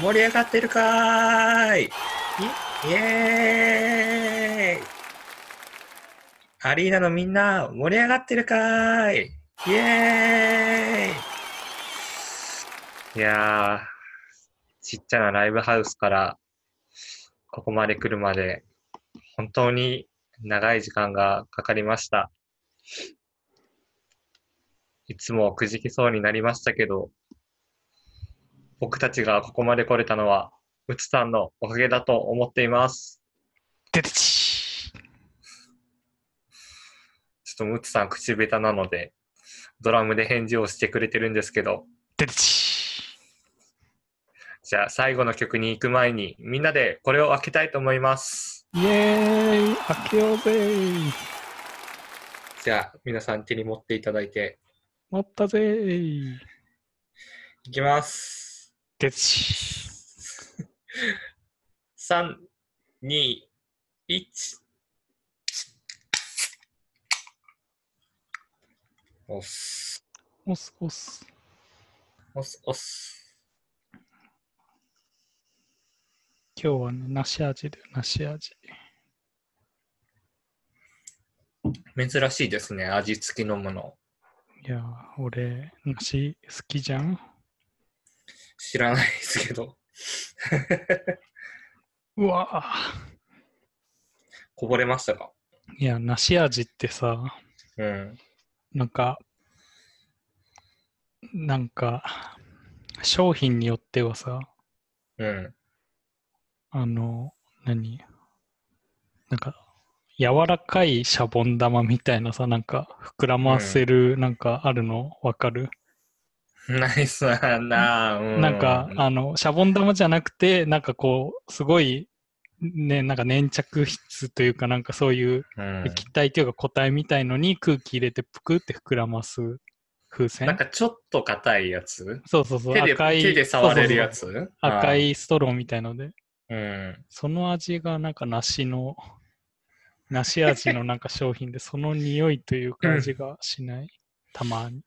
盛り上がってるかーい。イイエーイ。アリーナのみんな、盛り上がってるかーい。イエーイ。いやー、ちっちゃなライブハウスからここまで来るまで、本当に長い時間がかかりました。いつもくじきそうになりましたけど、僕たちがここまで来れたのは、うつさんのおかげだと思っています。ててち。ちょっとムツさん口下手なので、ドラムで返事をしてくれてるんですけど、ててち。じゃあ最後の曲に行く前に、みんなでこれを開けたいと思います。イエーイ。開けようぜー。じゃあ皆さん手に持っていただいて、持ったぜー。いきます。ててち3、2、1。おっす。押す押す。おっす、おっす。今日はね、梨味で梨味。珍しいですね、味付きのもの。いやー、俺、梨好きじゃん知らないですけど。うわーこぼれましたか？いや、梨味ってさ、うん。なんか、なんか、商品によってはさ、うん。あの、何？なんか、柔らかいシャボン玉みたいなさ、なんか、膨らませる、なんかあるの？わかる、ナイスだな、うん、なんか、あの、シャボン玉じゃなくて、なんかこう、すごい、ね、なんか粘着質というか、なんかそういううん、液体というか固体みたいのに空気入れてぷくって膨らます風船なんかちょっと硬いやつ？そうそうそう、手で赤い。手で触れるやつ？赤。いストローみたいので、うん。その味がなんか梨の、梨味のなんか商品で、その匂いというか味がしない。たまに。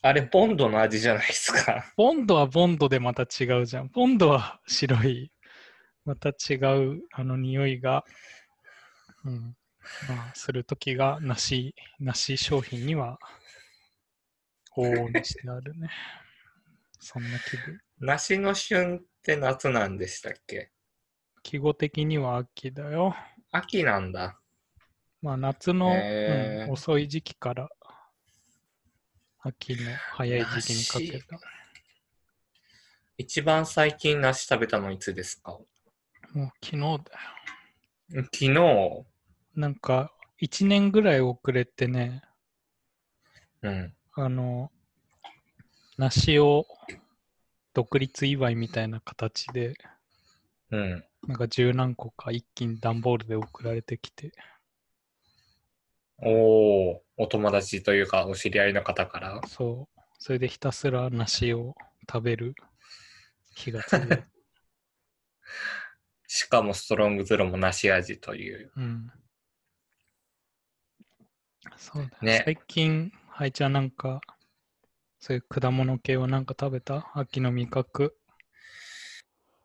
あれ、ボンドの味じゃないですか。ボンドはボンドでまた違うじゃん。ボンドは白い、また違うあの匂いが、うん、まあ、するときが梨、梨商品には往々にしてあるね。そんな気分。梨の旬って夏なんでしたっけ？季語的には秋だよ。秋なんだ。まあ夏の、うん遅い時期から秋の早い時期にかけた。一番最近梨食べたのいつですか？もう昨日だよ。昨日？なんか1年ぐらい遅れてね、うん。あの、梨を独立祝いみたいな形で、うん。なんか十何個か一気に段ボールで送られてきて、おお、お友達というか、お知り合いの方から？そう、それでひたすら梨を食べる日が続いて、しかもストロングゼロも梨味という。うん。そうだね最近、はいちゃんなんか、そういう果物系はなんか食べた？秋の味覚。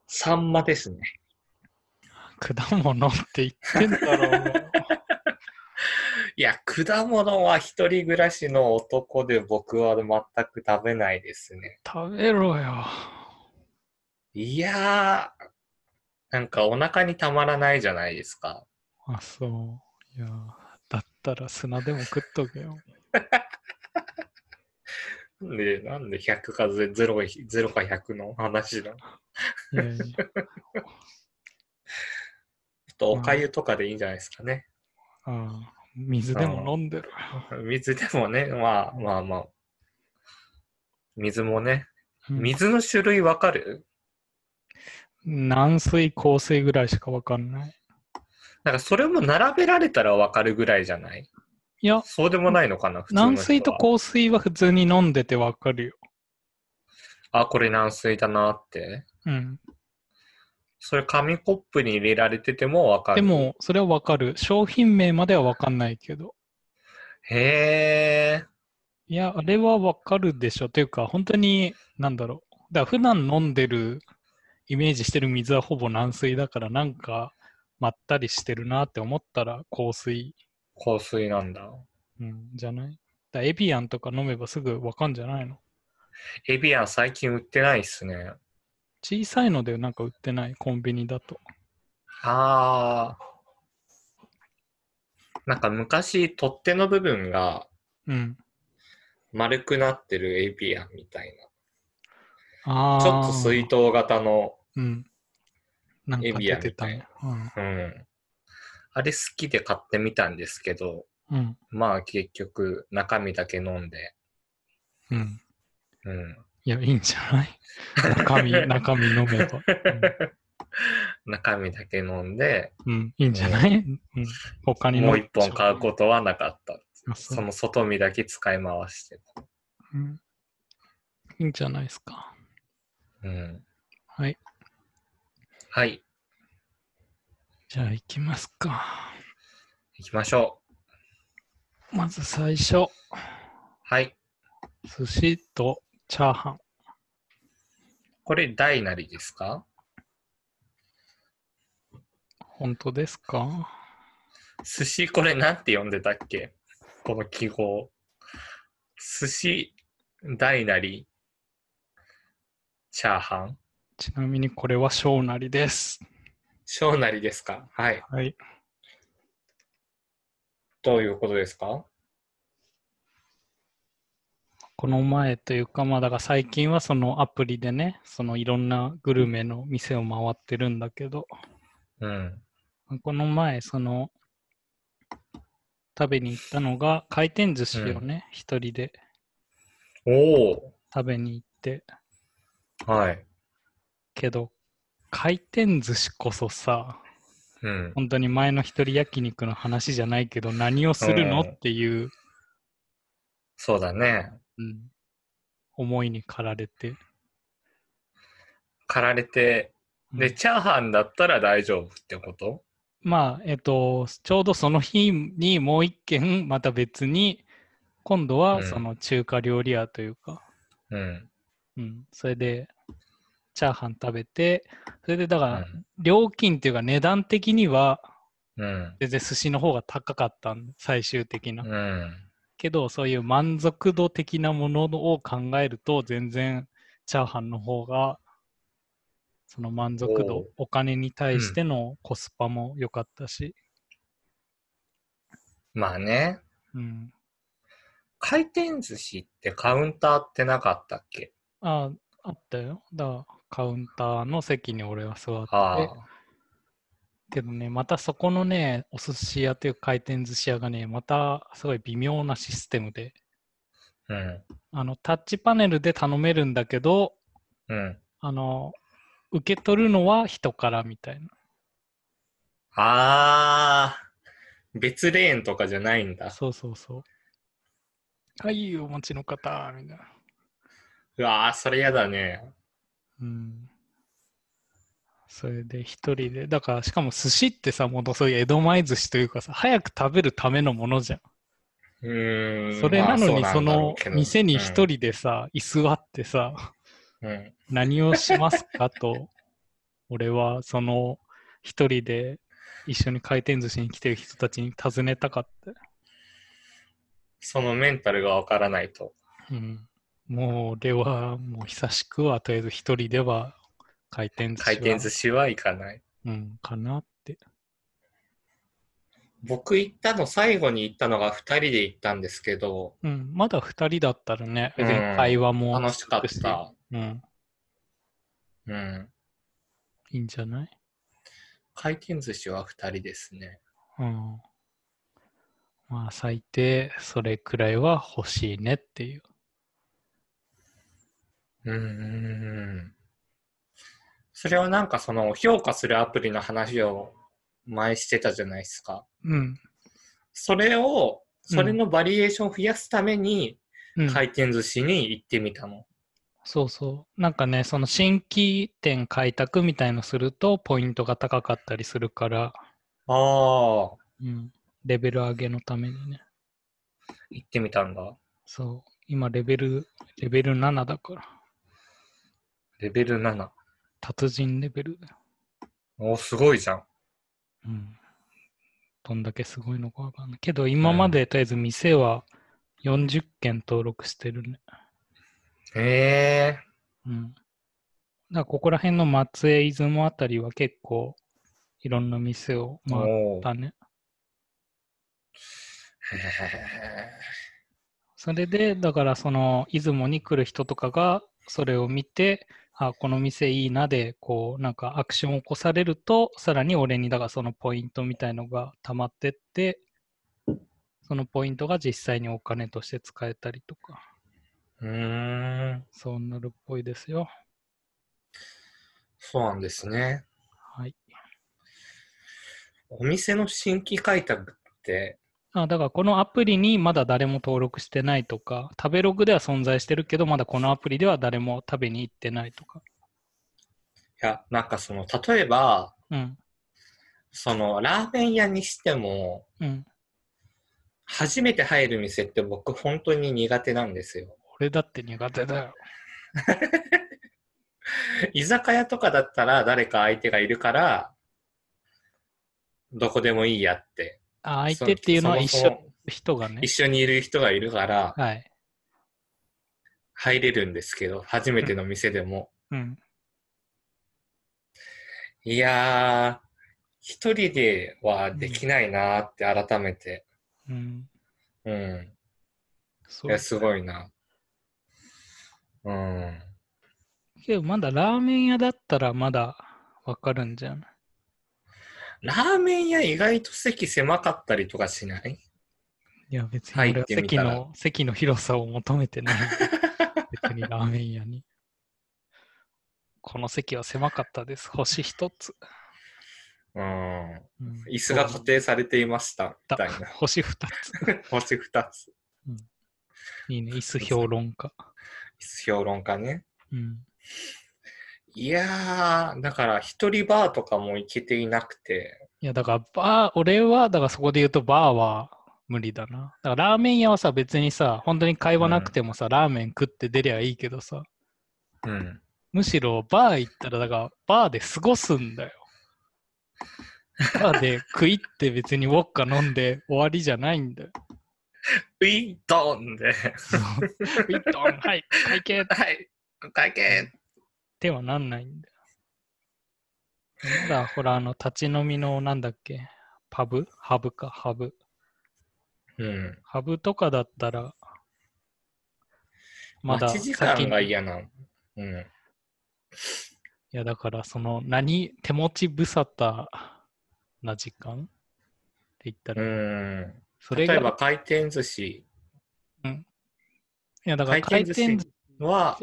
サンマですね。果物って言ってんだろう。いや、果物は一人暮らしの男で僕は全く食べないですね。食べろよ。いやー、なんかお腹にたまらないじゃないですか。あ、そう。いや、だったら砂でも食っとけよ。なんで、なんで100か0か0か100の話だ。いやいや とおかゆとかでいいんじゃないですかね。ああ水でも飲んでるよ。水でもね、まあまあまあ。水もね。うん水の種類わかる？軟水、硬水ぐらいしかわかんない。なんかそれも並べられたらわかるぐらいじゃない？いや、そうでもないのかな軟水と硬水は普通に飲んでてわかるよ。あ、これ軟水だなって。うん。それ紙コップに入れられててもわかる。で、も、それはわかる。商品名まではわかんないけど。へえ。いや、あれはわかるでしょ。というか、本当に、なんだろう。から普段飲んでるイメージしてる水はほぼ軟水だからなんかまったりしてるなって思ったら香水、香水なんだ。うん、じゃない？だエビアンとか飲めばすぐわかんじゃないの？エビアン最近売ってないっすね。小さいのでなんか売ってないコンビニだと。あー。なんか昔、取っ手の部分がうん。丸くなってるエビアンみたいああ。な。ちょっと水筒型の、エビアン出てたね。うん。あれ好きで買ってみたんですけど、うん。うん。まあ結局中身だけ飲んで、うん。うん。いや、いいんじゃない？中身、中身飲めば。中身だけ飲んで、うん、うんいいんじゃない、うん、他に飲もう一本買うことはなかった。あその外見だけ使い回してた。うん。いいんじゃないですか？うん。はい。はい。じゃあ行きますか。行きましょう。まず最初、はい。寿司とチャーハン。これ大なりですか？本当ですか？寿司これなんて呼んでたっけ？この記号。寿司大なりチャーハンちなみにこれは小なりです。小なりですか？はい。はい。どういうことですか？この前というか、まあだから最近はそのアプリでね、そのいろんなグルメの店を回ってるんだけど、うん。この前、その、食べに行ったのが、回転寿司をね、一、人でおお食べに行って、はい。けど、回転寿司こそさ、うん。本当に前の一人焼肉の話じゃないけど、何をするのうんっていう、そうだね。うん思いに駆られて、駆られて、で、うんチャーハンだったら大丈夫ってこと？まあ、えっと、ちょうどその日にもう一軒、また別に、今度うんはその中華料理屋というか、うん。うん、それで、チャーハン食べて、それでだから、うん料金っていうか値段的には、うん。全然寿司の方が高かったん最終的な。うん。けど、そういう満足度的なものを考えると、全然チャーハンの方が、その満足度お金に対してのコスパも良かったし、まあね。うん。回転寿司ってカウンターってなかったっけ？あ、あったよ。だからカウンターの席に俺は座ってああ。けどね、またそこのね、お寿司屋という回転寿司屋がね、またすごい微妙なシステムで、うん。あの、タッチパネルで頼めるんだけど、うん。あの、受け取るのは人からみたいな。ああ。別レーンとかじゃないんだ。そうそうそう。はい、お待ちの方、みたいな。うわー、それやだね。うん。それで一人で、だからしかも寿司ってさ、もうそういう江戸前寿司というかさ、早く食べるためのものじゃん。うーん。それなのに、まあその店に一人でさ、居座ってさ、うん。うん何をしますかと、俺はその一人で一緒に回転寿司に来てる人たちに尋ねたかった。そのメンタルがわからないと。うん。もう俺はもう久しくはとりあえず一人では回転寿司は回転寿司は行かない。うん、かなって。僕行ったの、最後に行ったのが二人で行ったんですけど、うん、まだ二人だったらね、うん会話も楽しかった。うん、うん。いいんじゃない？回転寿司は二人ですね。うん。まあ最低それくらいは欲しいねっていう。うんうんうん。それはなんかその評価するアプリの話を前してたじゃないですか。うん。それを、それのバリエーションを増やすためにうん、回転寿司に行ってみたの。そうそう。なんかね、その新規店開拓みたいのするとポイントが高かったりするから、ああ、行うん、レベル上げのためにね。ってみたんだ。そう。今レベル、レベル7だから。レベル7。達人レベル？だよ。お、すごいじゃん。うん。どんだけすごいのかわかんない。けど、今までとりあえず店は40件登録してるね。へえ。うん。だからここら辺の松江、出雲あたりは結構いろんな店を回ったね。それで、だからその出雲に来る人とかがそれを見て、あ、この店いいなで、こう、なんかアクションを起こされると、さらに俺に、だからそのポイントみたいのが溜まってって、そのポイントが実際にお金として使えたりとか、うーん。そうなるっぽいですよ。そうなんですね。はい。お店の新規開拓って、あだからこのアプリにまだ誰も登録してないとか、食べログでは存在してるけど、まだこのアプリでは誰も食べに行ってないとか。いや、なんかその、例えば、うん。その、ラーメン屋にしても、うん。初めて入る店って僕本当に苦手なんですよ。俺だって苦手だよ。居酒屋とかだったら誰か相手がいるから、どこでもいいやって。あ相手っていうのは一緒人がね一。緒にいる人がいるからはい。入れるんですけど、初めての店でも。うん。いやー、一人ではできないなーって改めて。うん。うん。そういや、。すごいな。うん。けどまだラーメン屋だったらまだわかるんじゃん。ラーメン屋意外と席狭かったりとかしない？いや別に席の、席の広さを求めてない。別にラーメン屋に。この席は狭かったです。星一つ。うん。うん椅子が固定されていました。みだたいな。星二つ。星二つ。いいね。椅子評論家。椅子評論家ね。うん。いやー、だから一人バーとかも行けていなくて。いや、だからバー、俺は、だからそこで言うとバーは無理だな。だからラーメン屋はさ、別にさ、本当に会話なくてもさ、ラーメン食って出りゃいいけどさ、うん。むしろバー行ったら、だからバーで過ごすんだよ。バーで食いって別にウォッカ飲んで終わりじゃないんだよ。ウィードンで。ウィットン、はい、会計っはい。会計。てはなんないんだよ。まだほら、あの、立ち飲みのなんだっけ、パブ？ハブか、ハブ。うん。ハブとかだったら、まだ待ち時間が嫌なの。うん。いや、だから、その、何、手持ち無沙汰な時間って言ったうら、ん。それが、例えば回転寿司。いや、だから回回転寿司は、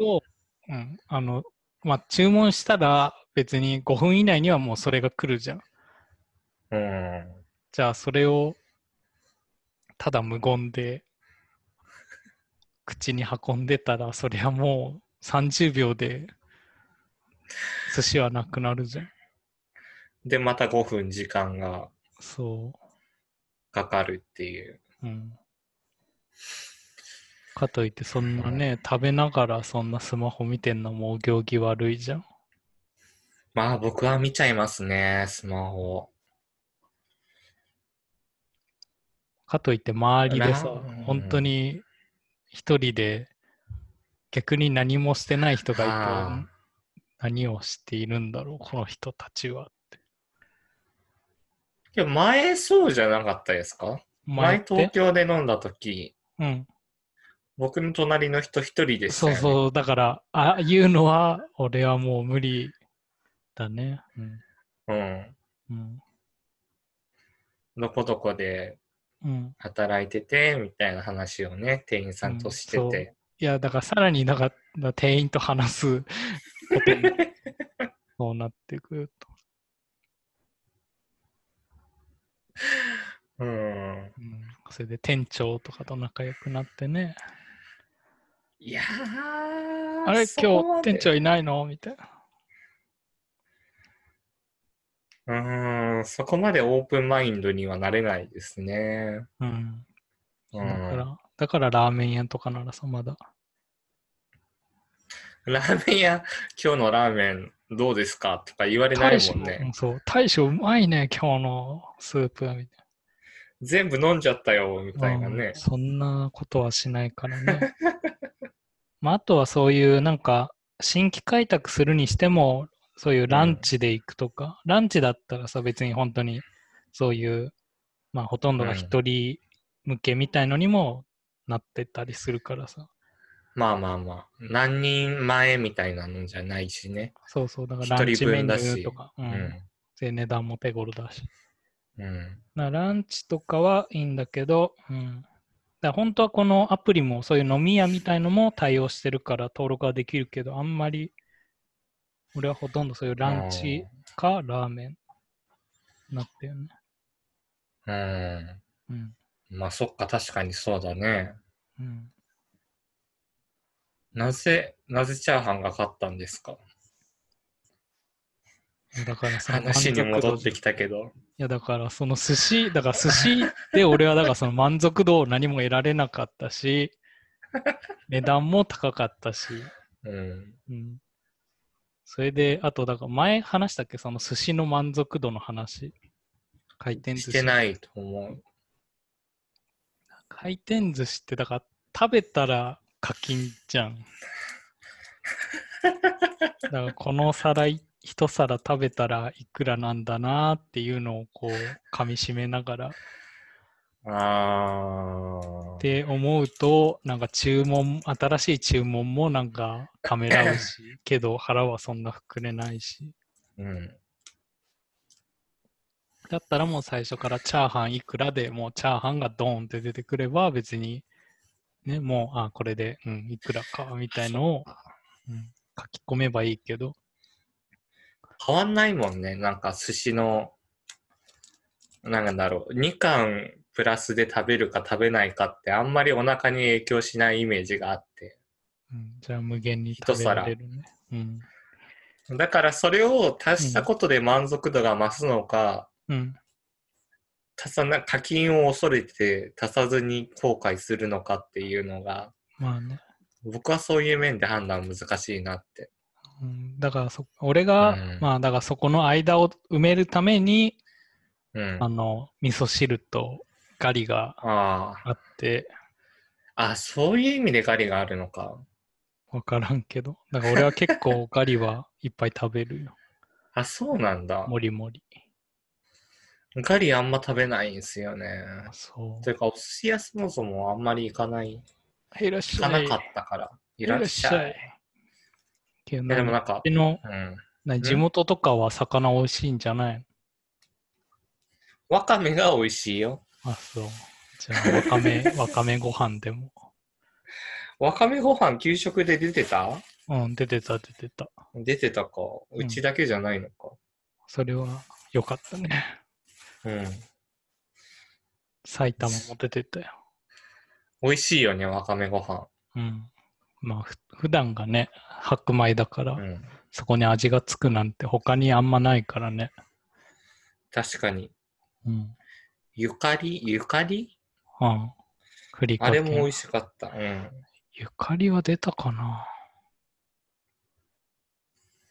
うん、あの、まあ、注文したら、別に5分以内にはもうそれが来るじゃん。うん。じゃあ、それを、ただ無言で、口に運んでたら、そりゃもう30秒で、寿司はなくなるじゃん。で、また5分時間がそかかるっていう。う。うん。かといって、そんなね、食べながらそんなスマホ見てんのもお行儀悪いじゃん。まあ僕は見ちゃいますね、スマホ。かといって、周りでさ本当に一人で逆に何もしてない人がいはあて、何をしているんだろう、この人たちはって。でも前そうじゃなかったですか？前東京で飲んだ時、うん。僕の隣の人一人でしたよ、ね。そうそう、だから、ああいうのは、俺はもう無理だね。うん。うん。うん。どこどこでうん、働いてて、みたいな話をね、店員さんとしてうんて。いや、だからさらになんか店員と話すことに そうなってくると。うん。うん、それで店長とかと仲良くなってね。いやー、あれ、今日店長いないの？みたいな。うーん、そこまでオープンマインドにはなれないですね。うん。うだかん、ら、だからラーメン屋とかならさ、まだ。ラーメン屋、今日のラーメンどうですかとか言われないもんね。そう、大将うまいね、今日のスープ、みたい全部飲んじゃったよ、みな。たいなねうん。そんなことはしないからね。まあ、あとはそういう、なんか、新規開拓するにしても、そういうランチで行くとか、ランチだったらさ、別に本当に、そういう、まあ、ほとんどが一人向けみたいのにもなってたりするからさ。まあまあまあ。何人前みたいなのじゃないしね。そうそう、だからランチメニューとか、う、うんん。で値段も手頃だし。うん。なランチとかはいいんだけど、うん。だ本当はこのアプリもそういう飲み屋みたいのも対応してるから登録はできるけど、あんまり俺はほとんどそういうランチかラーメンなってるね。うん。うん。まあそっか、確かにそうだね。うん。なぜ、なぜチャーハンが勝ったんですか？だからその話に戻ってききたけど。いやだからその寿司、だから寿司で俺はだからその満足度を何も得られなかったし、値段も高かったし、うん。うん。それで、あと、だから前話したっけ？その寿司の満足度の話。回転寿司。してないと思う。回転寿司って、だから食べたら課金じゃん。だからこの皿い、一皿食べたらいくらなんだなっていうのをこう、噛み締めながら。あー。って思うと、なんか注文、新しい注文もなんかためらうし、けど腹はそんな膨れないし。うん。だったらもう最初からチャーハンいくらでもうチャーハンがドーンって出てくれば別に、ね、もう、あ、これで、うん、いくらかみたいのを、うん、書き込めばいいけど、変わんないもんね。なんか寿司の、なんだろう、2貫プラスで食べるか食べないかってあんまりお腹に影響しないイメージがあって。うん、じゃあ無限に食べられるね。うん。だからそれを足したことで満足度が増すのか、うん。足さな課金を恐れて足さずに後悔するのかっていうのが、まあね。僕はそういう面で判断難しいなって。うん、だからそ、俺が、うんまあ、だからそこの間を埋めるために、うん。あの、味噌汁とガリがああって、あ。あ、そういう意味でガリがあるのか。わからんけど。だから俺は結構ガリはいっぱい食べるよ。あ、そうなんだ。もりもり。ガリあんま食べないんですよね。そう。というか、お寿司屋そもそもあんまり行かない。いらっ行しゃい。かなかったから。いらっしゃい。けどいやでもなんかうちのうん。な地元とかは魚美味しいんじゃない？わかめが美味しいよ。のあ、そう。じゃあ、わかめ、わかめご飯でも。わかめご飯給食で出てた？うん、出てた、出てた。出てたか。うちだけじゃないのか。それは良かったね。うん。埼玉も出てたよ。美味しいよね、わかめご飯。うん。まあ、ふ普段がね、白米だから、うん。そこに味がつくなんて他にあんまないからね。確かに。うん。ゆかり？ゆかり？うん。ふりかけ。あれも美味しかった。うん。ゆかりは出たかな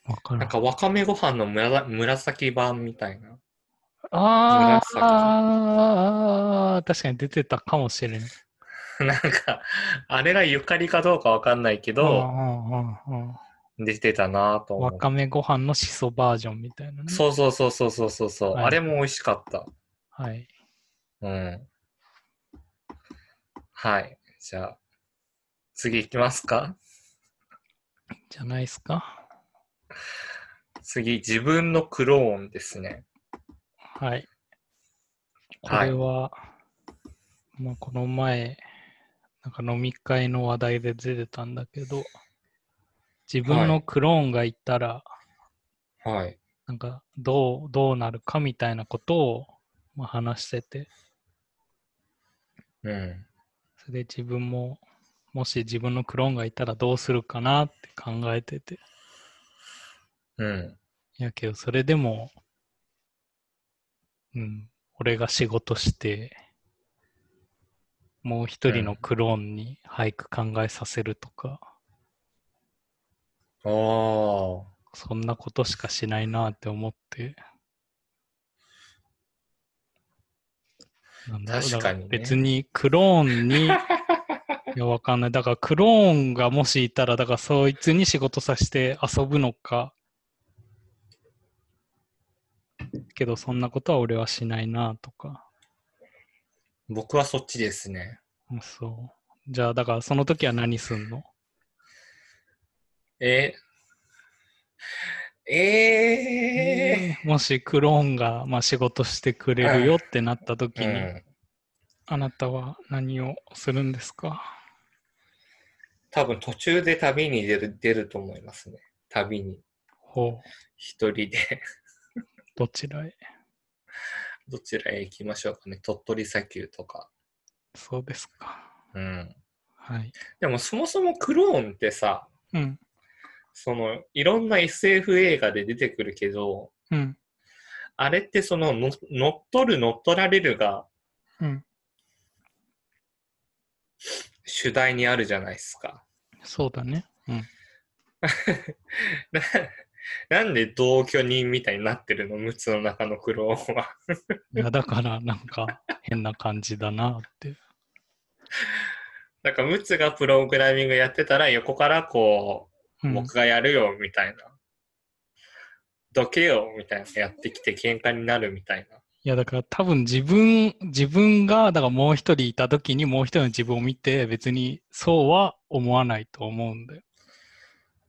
わからん。なんかわかめご飯の紫紫版みたいな。あ紫あ、確かに出てたかもしれん。なんか、あれがゆかりかどうかわかんないけうど、出てたなと思う。わかめご飯のしそバージョンみたいなね。そうそうそうそうそうそうそう、はいあれも美味しかった。はい。うん。はい。じゃあ、次行きますか？じゃないですか？次、自分のクローンですね。はい。こはいれは、まあ、この前、なんか飲み会の話題で出てたんだけど、自分のクローンがいたら、はい。なんかどう、どうなるかみたいなことを、まあ、話してて、うん。それで自分も、もし自分のクローンがいたらどうするかなって考えてて。うん。いやけど、それでも、うん、俺が仕事して、もう一人のクローンに俳句考えさせるとか、おー。そんなことしかしないなって思って。なんだ確かにね別にクローンに、いや、わかんない。だからクローンがもしいたら、だからそいつに仕事させて遊ぶのか。けど、そんなことは俺はしないなとか。僕はそっちですね。うんそう。じゃあ、だからその時は何すんの？え？えもしクローンが、まあ、仕事してくれるよってなった時に、うん。あなたは何をするんですか？多分途中で旅に出る出ると思いますね。旅に。ほう、一人で。どちらへ？どちらへ行きましょうかね。鳥取砂丘とか。そうですか。うん。はい。でもそもそもクローンってさ、うん、そのいろんな SF 映画で出てくるけど、うん、あれってそのの乗っ取る乗っ取られるがうん。主題にあるじゃないですか。そうだね。うん。ななんで同居人みたいになってるの？陸奥の中のクローンは。いや、だから、なんか、変な感じだなって。なんか陸奥がプログラミングやってたら横からこう、うん、僕がやるよみたいな。どけよみたいなやってきて喧嘩になるみたいな。いや、だから多分自分、自分が、だからもう一人いた時にもう一人の自分を見て、別にそうは思わないと思うんだよ。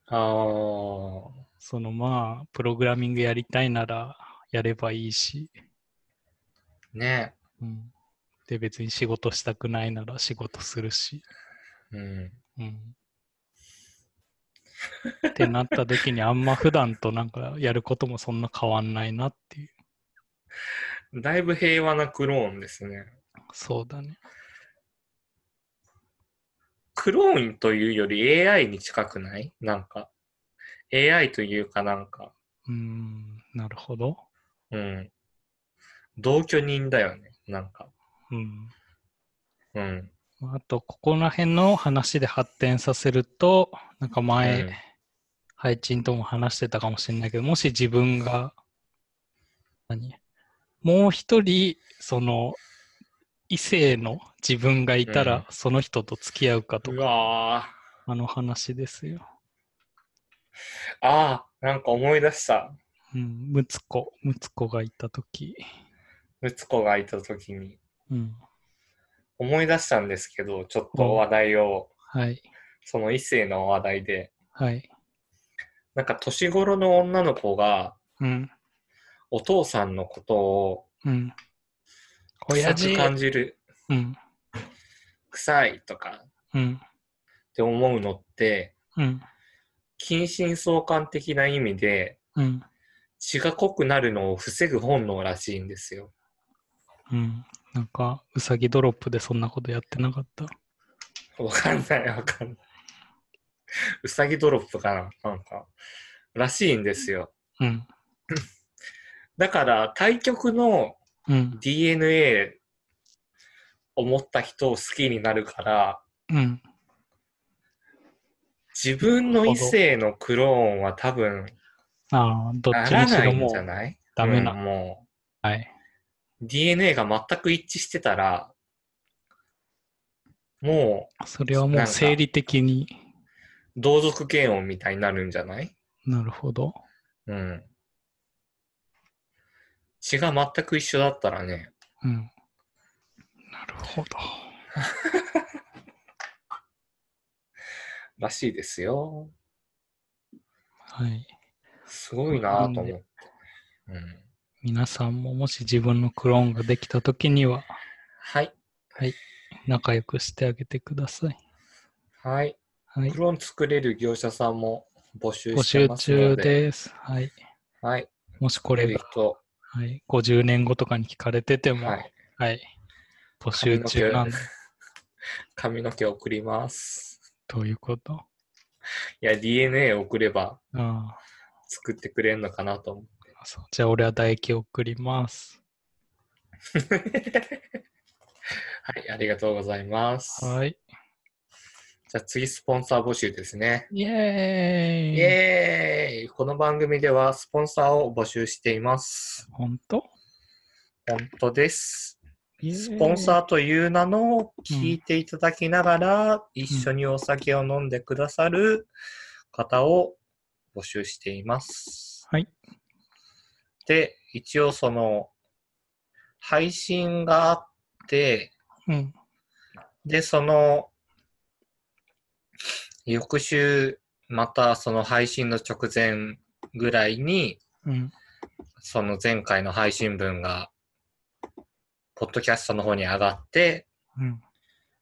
あー。そのまあ、プログラミングやりたいならやればいいし、ねうん。で、別に仕事したくないなら仕事するし、うん。うん。ってなった時にあんま普段となんかやることもそんな変わんないなっていう。だいぶ平和なクローンですね。そうだね。クローンというより AI に近くない？なんか。AI というかなんか。うーん、なるほど。うん。同居人だよね。なんか。うん。うん。あと、ここら辺の話で発展させると、なんか前、うんハイチンとも話してたかもしれないけど、もし自分が、何？もう一人、その、異性の自分がいたら、うんその人と付き合うかとうか。あの話ですよ。ああ、なんか思い出した。うん、ムツコ、ムツコがいたとき、ムツコがいた時に。うん、思い出したんですけど、ちょっと話題を、はい、その異性の話題で。はい、なんか年頃の女の子が、うん、お父さんのことをうん。親父。感じる、うん、臭いとかうん、って思うのって、うん、近親相関的な意味でうん、血が濃くなるのを防ぐ本能らしいんですよ。うん。なんか、うさぎドロップでそんなことやってなかった？わかんないわかんない。うさぎドロップかななんか、らしいんですよ。うん、だから対極のうん、DNA を持った人を好きになるから、うん。自分の異性のクローンは多分ああ、どっなちにしろもうじゃない？ダメなうんもはい。う DNA が全く一致してたら、もそれはもう生理的にう同族嫌悪みたいになるんじゃない？なるほど。うん。血が全く一緒だったらね、うん。なるほど。らしいですよ。はい。すごいなぁと思って。うん。皆さんももし自分のクローンができたときには、はい。仲良くしてあげてください。はい。はいク。ローン作れる業者さんも募集募集してます中ので。です。はい。はい。もしここれれが、はい、50年後とかに聞かれてても、ははい。い。募集中なんで、髪の毛送ります。どういうこと？いや、DNA 送ればあ作ってくれるのかなと思って。あそうじゃあ俺は唾液を送ります。はい、ありがとうございます。はい。じゃあ次、スポンサー募集ですね。イェーイイエーイこの番組ではスポンサーを募集しています。本当？本当です。ススポンサーという名のを聞いていただきながら、一緒にお酒を飲んでくださる方を募集しています。はい。で、一応その、配信があって、うん。で、その、翌週、またその配信の直前ぐらいに、うん。その前回の配信分が、ポッドキャストの方に上がって、うん。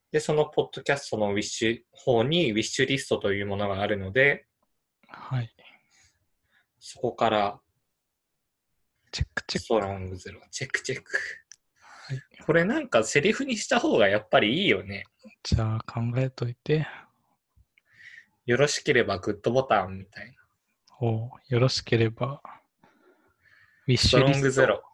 で、そのポッドキャストのウィッシュ方にウィッシュリストというものがあるので、はい。そこからチェックチェッストロングゼロ、チェックチェック。はいこれなんかセリフにした方がやっぱりいいよね。ク。じゃあ考えといて。よろしければグッドボタンみたいな。およろしければ、ウィッストロシュリストングゼロ。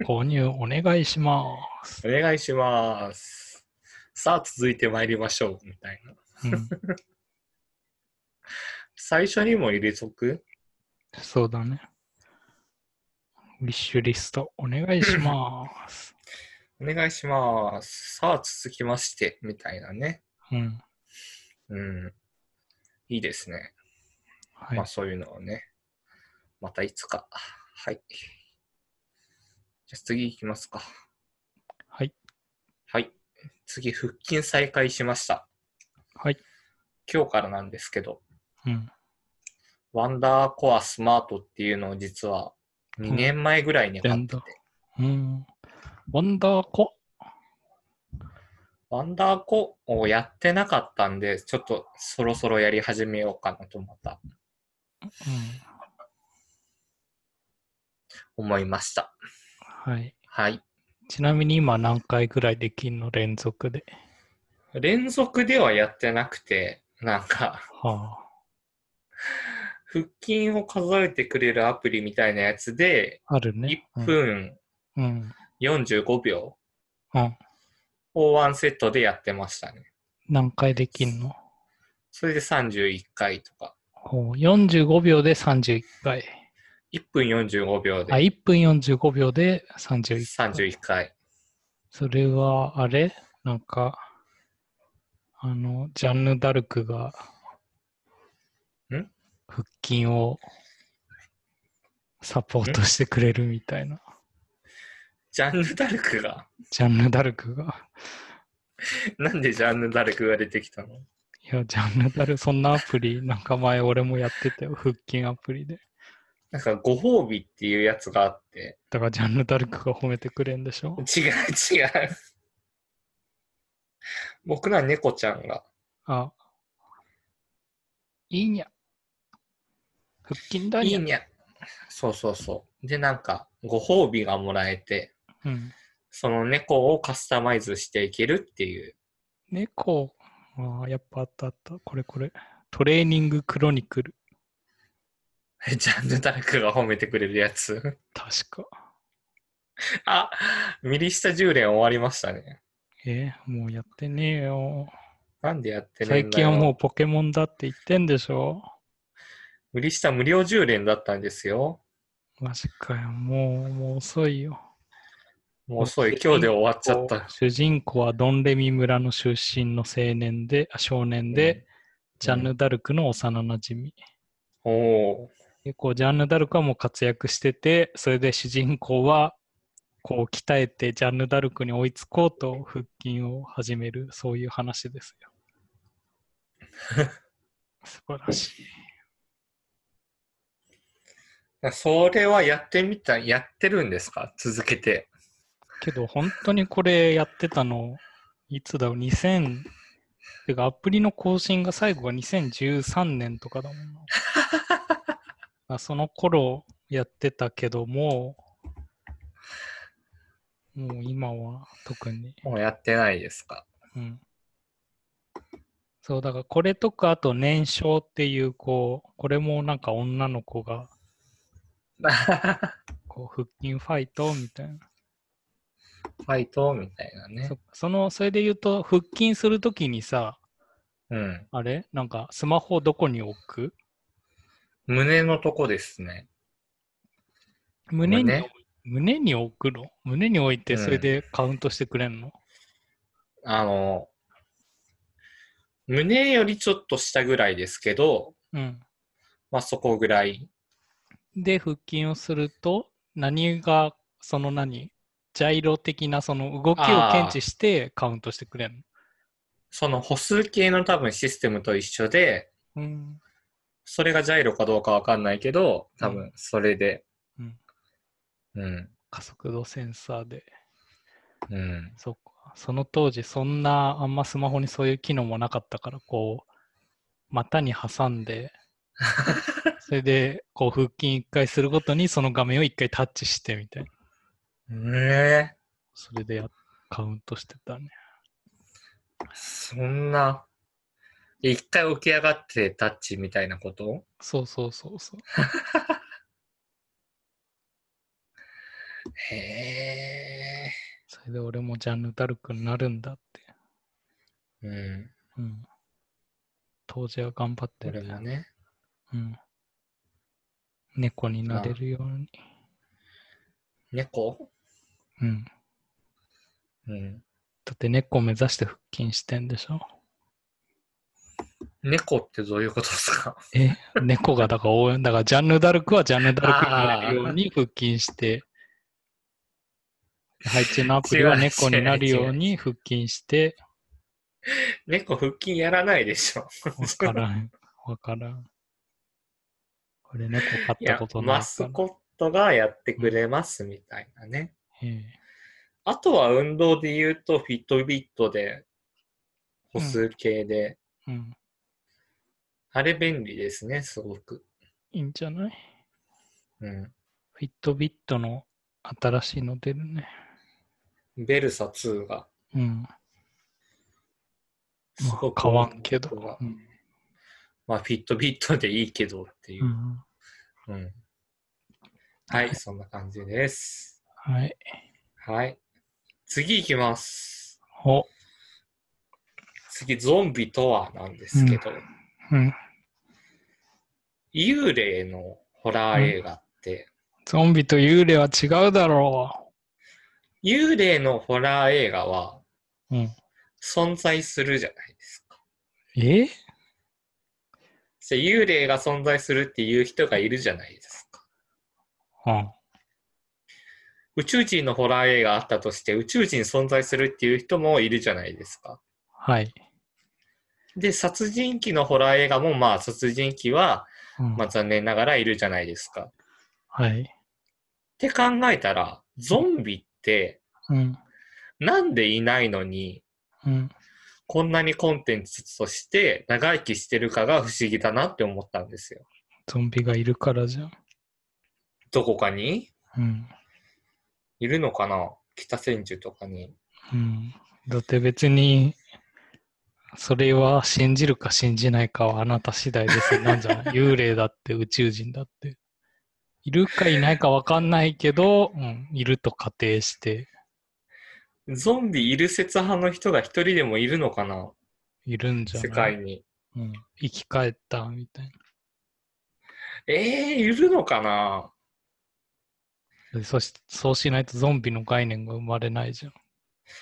う ん購入お願いします。お願いします。さあ続いて参りましょう。みたいな。うん、最初にも入れとく？そうだね。ウィッシュリストお願いします。お願いします。さあ続きまして。みたいなね。うん。うん。いいですね。はいまあ。そういうのをね。またいつか。はい。じゃあ次行きますか。はい。はい。次、腹筋再開しました。はい。今日からなんですけど、うん。ワンダーコアスマートっていうのを実は2年前ぐらいに買ってて、うん。ワンダーコ。ワンダーコをやってなかったんで、ちょっとそろそろやり始めようかなとまたうん。思いました。はい。はい。ちなみに今何回ぐらいできんの？連続で。連続ではやってなくて、なんか、は腹筋を数えてくれるアプリみたいなやつで、あ。あるね。1分うん。45秒うん。をワンセットでやってましたね。何回できんの？それで31回とか。ほう45秒で31回。1分45秒あ、で1分45秒で31回。31回。それは、あれ？なんか、あの、ジャンヌ・ダルクが、ん？腹筋をサポートしてくれるみたいな。ジャンヌ・ダルクが、ジャンヌ・ダルクが。なんでジャンヌ・ダルクが出てきたの？いや、ジャンヌ・ダルク、そんなアプリ、なんか前俺もやってたよ。腹筋アプリで。なんかご褒美っていうやつがあって、だからジャンヌ・ダルクが褒めてくれんでしょ？違う違う。僕ら猫ちゃんが、あ、いいにゃ。腹筋だにゃ。いいにゃ。そうそうそう。で、なんか、ご褒美がもらえて、うん。その猫をカスタマイズしていけるっていう。猫、ああ、やっぱあったあった。これこれ。トレーニングクロニクル。ジャンヌ・ダルクが褒めてくれるやつ。確か。あ、右下10連終わりましたね。えーもうやってねえよ。なんでやってねえんだ最近はもうよ。ポケモンだって言ってんでしょ右下無料10連だったんですよ。マジかよ。もう、もう遅いよ。もう遅い。今日で終わっちゃった。主人公はドンレミ村の出身の青年で、あ少年で、ジャンヌ・ダルクの幼なじみ。おお結構ジャンヌ・ダルクはもう活躍してて、それで主人公はこう鍛えてジャンヌ・ダルクに追いつこうと腹筋を始める、そういう話ですよ。素晴らしい。ー。それはやってみた、やってるんですか？続けて。けど本当にこれやってたの、いつだろう、2000、てかアプリの更新が最後が2013年とかだもんな。あその頃やってたけども、もう今は特に。もうやってないですか？うん。そう、だからこれとか、あと年少っていう、こう、これもなんか女の子が、こう、腹筋ファイトみたいな。ファイトみたいなね。そその、それで言うと、腹筋するときにさ、うん。あれ？なんかスマホどこに置く？胸のとこですね。胸に胸？胸に置くの？胸に置いてうんそれでカウントしてくれんの、あの、胸よりちょっと下ぐらいですけど、うん。まあそこぐらい。で、腹筋をすると、何が、その何？ジャイロ的なその動きを検知してカウントしてくれるの？その歩数計の多分システムと一緒で、うん。それがジャイロかどうかわかんないけど、多う分それで。うん。うん。加速度センサーで。うん。そっか。その当時、そんな、あんまスマホにそういう機能もなかったから、こう、股に挟んで、それで、こう、腹筋一回するごとに、その画面を一回タッチしてみたいな。ねえそれでやカウントしてたね。そんな、一回起き上がってタッチみたいなこと？そうそうそうそう。へえ。それで俺もジャンヌ・ダルクになるんだって。うん。うん。当時は頑張ってたよ。俺もね。うん。猫になれるように。猫？うん。うん。だって猫目指して腹筋してんでしょ？猫ってどういうことですか？え猫がだから応援、だからジャンヌ・ダルクはジャンヌ・ダルクになれるように腹筋して、配置のアプリは猫になるように腹筋して、猫腹筋やらないでしょ。わからん、わからん。これ猫飼ったこ、とないマス。コットがやってくれますみたいなね。ええあとは運動で言うと、フィットビットで、歩数計で、うん。あれ便利ですね、すごく。いいんじゃない？うん。フィットビットの新しいの出るね。ベルサ2が、うん。すごくまあ、変わんけど。がうん。まあ、フィットビットでいいけどっていうう。ん、うん。はい、そんな感じです。はい。はい。次行きます。お、次、ゾンビとはなんですけど、うん。幽霊のホラー映画って、ゾンビと幽霊は違うだろ幽霊のホラー映画はう。うん。存在するじゃないですか。え？で幽霊が存在するっていう人がいるじゃないですか。うん。宇宙人のホラー映画あったとして、宇宙人存在するっていう人もいるじゃないですか。はい。で、殺人鬼のホラー映画も、まあ、殺人鬼は、うんまあ、残念ながらいるじゃないですか。っはい。て考えたら、ゾンビって、うん。なんでいないのに、うん。こんなにコンテンツとして長生きしてるかが不思議だなって思ったんですよ。ゾンビがいるからじゃん。どこかに？うん。いるのかな？北千住とかに。うん。だって別に、それは信じるか信じないかはあなた次第です なんじゃない？幽霊だって宇宙人だって。いるかいないかわかんないけど、うん、いると仮定して、ゾンビいる説派の人が一人でもいるのかな？いるんじゃない？世界に。うん。生き返ったみたいええー、いるのかな？そしそうしないとゾンビの概念が生まれないじゃん。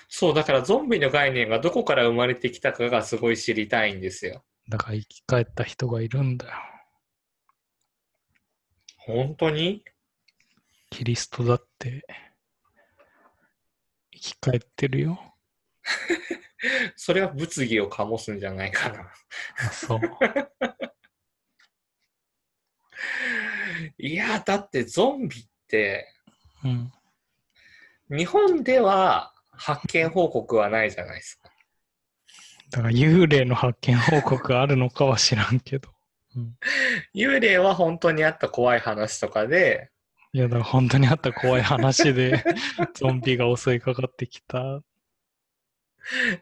そう、だからゾンビの概念がどこから生まれてきたかがすごい知りたいんですよ。だから生き返った人がいるんだよ。本当に？キリストだって生き返ってるよ。それは物議を醸すんじゃないかな。あ、そう。いや、だってゾンビって、うん。日本では発見報告はないじゃないですか。だから幽霊の発見報告あるのかは知らんけど。うん。幽霊は本当にあった怖い話とかで、いや、だから本当にあった怖い話で ゾンビが襲いかかってきた。っ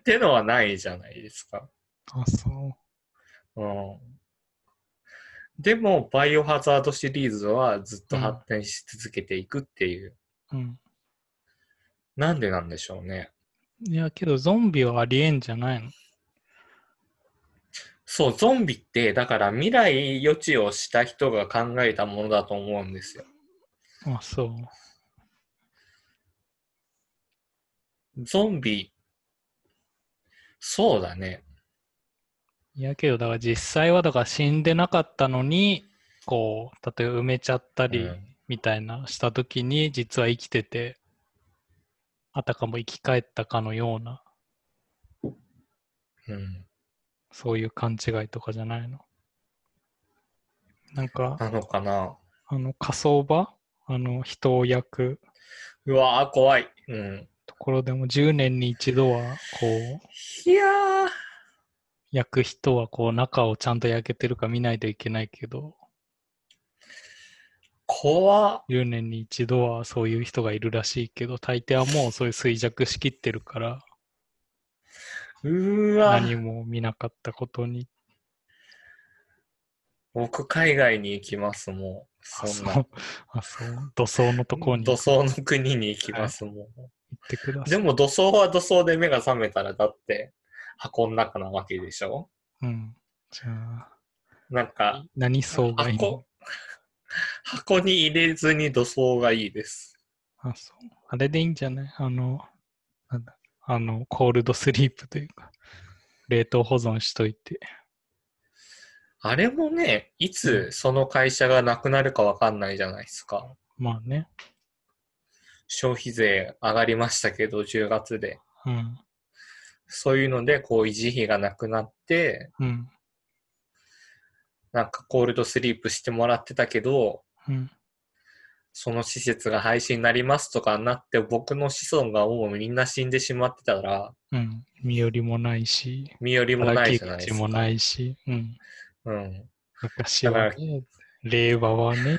てのはないじゃないですか。あ、そう。うん。でも、バイオハザードシリーズはずっと発展し続けていくっていう。うん。なんでなんでしょうね。いや、けどゾンビはありえんじゃないの？そう、ゾンビって、だから未来予知をした人が考えたものだと思うんですよ。あ、そう。ゾンビ、そうだね。いやけど、だから実際はだから死んでなかったのに、こう、例えば埋めちゃったりうんみたいなしたときに、実は生きてて、あたかも生き返ったかのような、うん。そういう勘違いとかじゃないの？なんか、なのかな？あの、火葬場？あの、人を焼くうわー、怖い。うん。ところでも10年に一度は、こう、いやー。焼く人はこう中をちゃんと焼けてるか見ないといけないけど、怖っ。10年に一度はそういう人がいるらしいけど、大抵はもうそういう衰弱しきってるから、うーわ。何も見なかったことに。僕、海外に行きます、もう。あ、そんな。あ、そう。土葬のとこに土行葬の国に行きます、もってくだう。さい。でも土葬は土葬で目が覚めたら、だって箱の中なわけでしょ？うん。じゃあ、なんか、何葬がいいの？箱、箱に入れずに土葬がいいです。あ、そう。あれでいいんじゃない？あの、なんだ、あの、コールドスリープというか、冷凍保存しといて。あれもね、いつその会社がなくなるかわかんないじゃないですか。まあね。消費税上がりましたけど、10月で。うん。そういうので、こう維持費がなくなって、うん。なんかコールドスリープしてもらってたけど、うん。その施設が廃止になりますとかになって、僕の子孫がもうみんな死んでしまってたら、うん。身寄りもないし、身寄りもないじゃないですか。口もないし、うん。うん。昔はね、令和はね、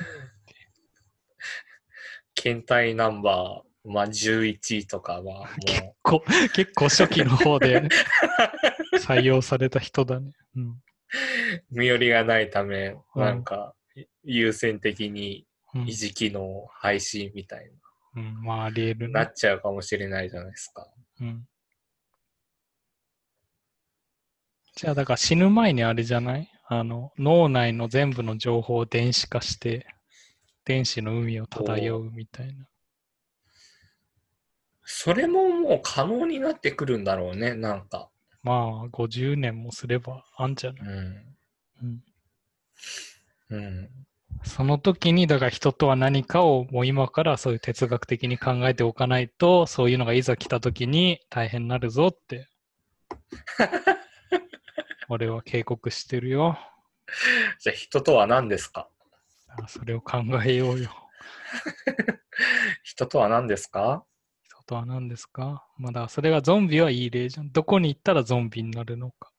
検体ナンバー、まあ、11とかはもこ 結構初期の方で 採用された人だね。うん。う、身寄りがないため、うんなんか、優先的にうん維持機能廃止みたいうん、まあ、あり得るな。っちゃうかもしれないじゃないですか。うん。じゃあ、だから死ぬ前にあれじゃない？あの、脳内の全部の情報を電子化して、電子の海を漂うみたいな。それももう可能になってくるんだろうね、なんか。まあ、50年もすればあんじゃない、うん。うん、うん。その時に、だから人とは何かをもう今からそういう哲学的に考えておかないと、そういうのがいざ来た時に大変になるぞって。俺は警告してるよ。じゃあ人とは何ですか？あそれを考えようよ。人とは何ですか？人とは何ですか？まだそれがゾンビはいい例じゃん。どこに行ったらゾンビになるのか。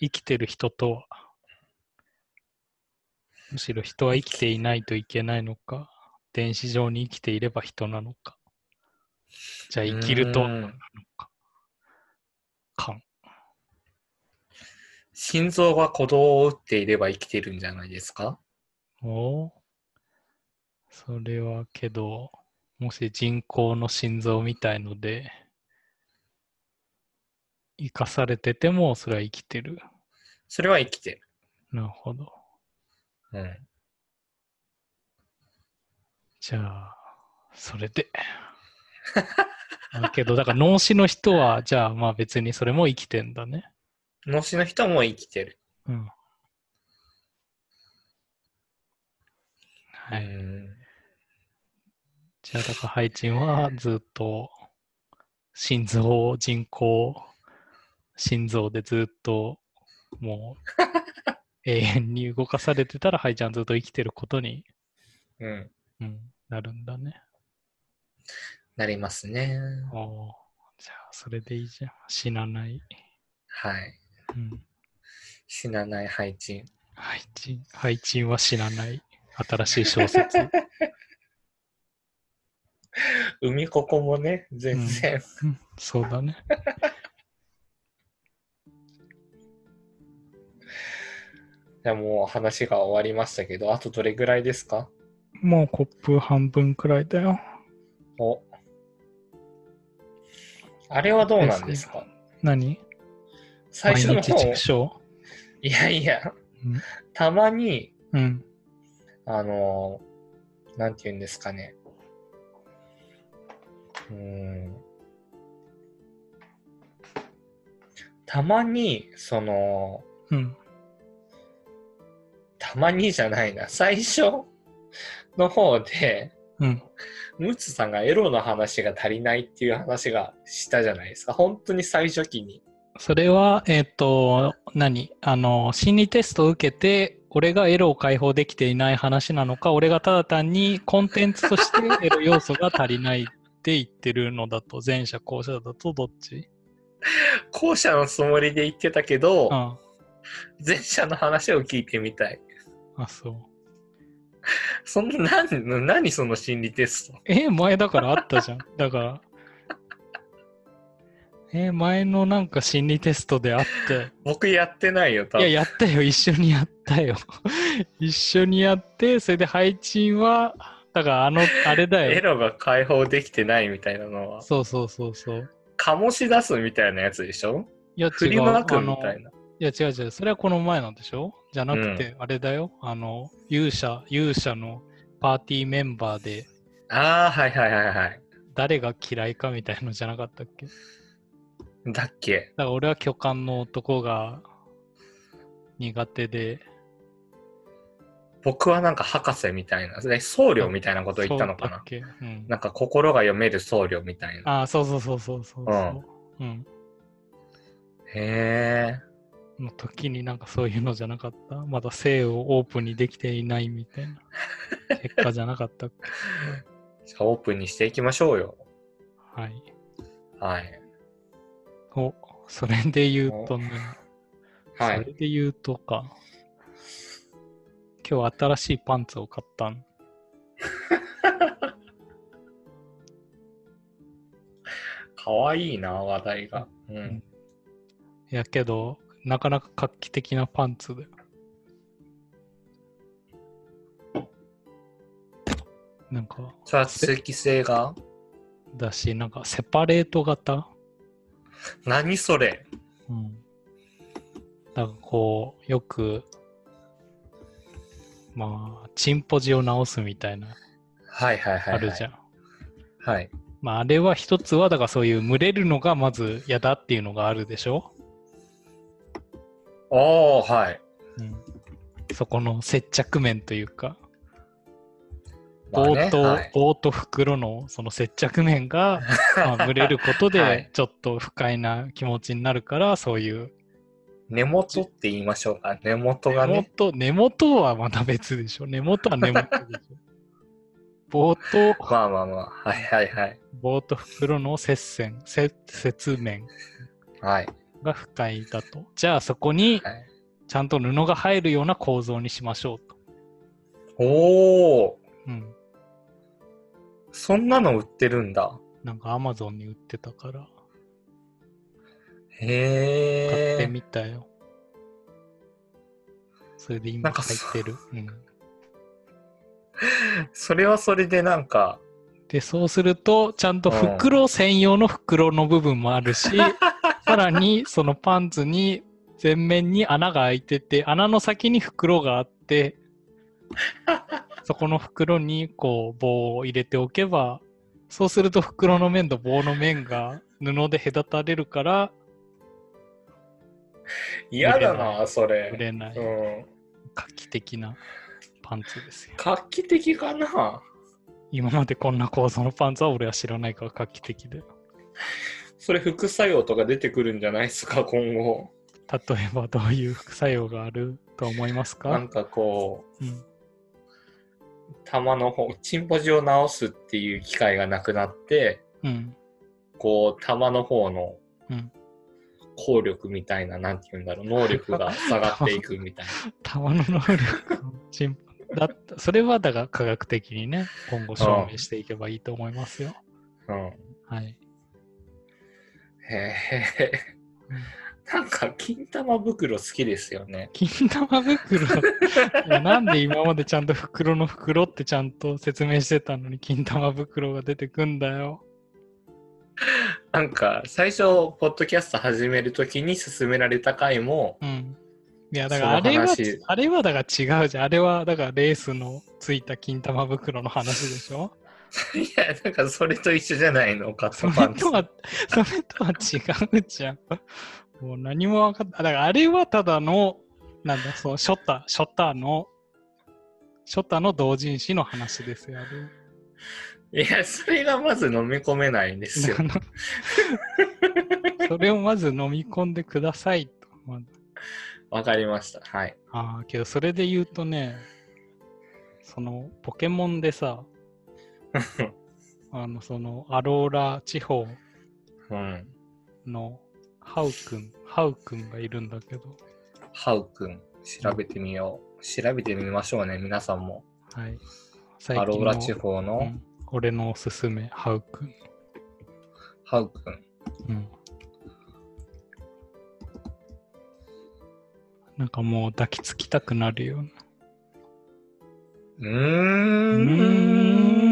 生きてる人とは。むしろ人は生きていないといけないのか。電子上に生きていれば人なのか。じゃあ生きるとなのか。かん。心臓が鼓動を打っていれば生きてるんじゃないですか？おーそれはけど、もし人工の心臓みたいので、生かされてても、それは生きてる。それは生きてる。なるほど。うん。じゃあ、それで。だけど、だから脳死の人は、じゃあまあ別にそれも生きてんだね。脳死の人も生きてる。うん。はい。うんじゃあ、だからハイチンはずっと心臓、人工、心臓でずっともう 永遠に動かされてたら、ハイちゃんずっと生きてることに、うん。うん、なるんだね。なりますね。おーじゃあ、それでいいじゃん。死なない。はい。うん。死なない配置。ハイチン、ハイチンは死なない。新しい小説。海ここもね、全然。うん、そうだね。じゃあもう話が終わりましたけど、あとどれぐらいですか？もうコップ半分くらいだよ。お。あれはどうなんですか？何？最初の方、いやいやうん、たまに、うん。あのーなんて言うんですかね。うーん。たまに、その、うん。たまにじゃないな、最初の方で、うん。ムツさんがエロの話が足りないっていう話がしたじゃないですか。本当に最初期に。それは、えっ、と、何？あの、心理テストを受けて、俺がエロを解放できていない話なのか、俺がただ単にコンテンツとして エロ要素が足りないって言ってるのだと、前者後者だとどっち？後者のつもりで言ってたけど、あ前者の話を聞いてみたい。あ、そう。そんな、何、何その心理テスト？え、前だからあったじゃん。だから。え、前のなんか心理テストであって。僕やってないよ、多いや、分。やったよ。一緒にやったよ。一緒にやって、それで配信は、だからあの、あれだよ。エロが解放できてないみたいなのは、そうそうそうそう。醸し出すみたいなやつでしょ？いや、違振りう。まくみたいな。いや、違う違う。それはこの前なんでしょ？じゃなくて、あれだよ。あの、勇者、勇者のパーティーメンバーで、ああ、はいはいはいはい。誰が嫌いかみたいのじゃなかったっけ？だっけ？だから俺は巨漢の男が苦手で、僕はなんか博士みたいな、で僧侶みたいなことを言ったのかな？そうん。なんか心が読める僧侶みたいな。ああ、そうそうそうそうそうそう。うん。へえ。の時になんかそういうのじゃなかった？まだ性をオープンにできていないみたいな結果じゃなかったっけ？じゃあオープンにしていきましょうよ。はい。はい。お、それで言うとね、はい。それで言うとか、今日新しいパンツを買ったん。かわいいな、話題が。うん。やけど、なかなか画期的なパンツだよ。なんか、それは通気性が？だし、なんかセパレート型？何それ？うん。なんかこう、よく、まあ、チンポジを直すみたいな、はいはいはい、はい。あるじゃん。はい。まあ、あれは一つは、だからそういう群れるのがまず嫌だっていうのがあるでしょ？おー、はい。うん。そこの接着面というか、まあね棒と、はい棒と袋のその接着面が、まあ、群れることはいで、ちょっと不快な気持ちになるから、そういう、根元って言いましょうか。根元が根ね。元、根元はまた別でしょ。根元は根元でしょ。棒と、まあまあまあ。はいはいはい。棒と袋の接線、接接面はい。が不快だと。じゃあそこにはい、ちゃんと布が入るような構造にしましょうと。おー。うん。そんなの売ってるんだ。なんかアマゾンに売ってたから、買へえ。ってみたよ。それで今入ってる。うん。それはそれでなんか、で、そうすると、ちゃんと袋専用の袋の部分もあるし、さらにそのパンツに全面に穴が開いてて、穴の先に袋があって、そこの袋にこう棒を入れておけば、そうすると袋の面と棒の面が布で隔たれるから嫌だなな、そ売れ。れないうん。画期的なパンツですよ。画期的かな？今までこんな構造のパンツは俺は知らないから画期的で。それ副作用とか出てくるんじゃないですか、今後。例えばどういう副作用があると思いますか？なんかこう、うん。玉の方、チンポジを直すっていう機会がなくなって、うん。こう、玉の方のうん。効力みたいな、なんて言うんだろう、能力が下がっていくみたい玉 の能力だった。それはだから科学的にね、今後証明していけばいいと思いますよ。な。うん。はい。へえ。なんか、金玉袋好きですよね。金玉袋？なんで今までちゃんと袋の袋ってちゃんと説明してたのに金玉袋が出てくんだよ。なんか、最初、ポッドキャスト始めるときに勧められた回も、うん。いや、だからあれはあれはだから違うじゃん。あれはだからレースのついた金玉袋の話でしょ？いや、だからそれと一緒じゃないの、カそットパンツれと。は、それとは違うじゃん。もう何も分かった。だからあれはただの、なんだ、そう、ショッター、ショッターの、ショッターの同人誌の話ですよ。いや、それがまず飲み込めないんですよ それをまず飲み込んでくださいと。わかりました。はい。ああ、けどそれで言うとね、そのポケモンでさ、あの、そのアローラ地方うん。のハウくん、ハウくんがいるんだけど、ハウくん、調べてみよう。調べてみましょうね、皆さんも。はい。アローラ地方方の俺のおすすめ、ハウくん。ハウくん。うん。なんかもう抱きつきたくなるような。うーん。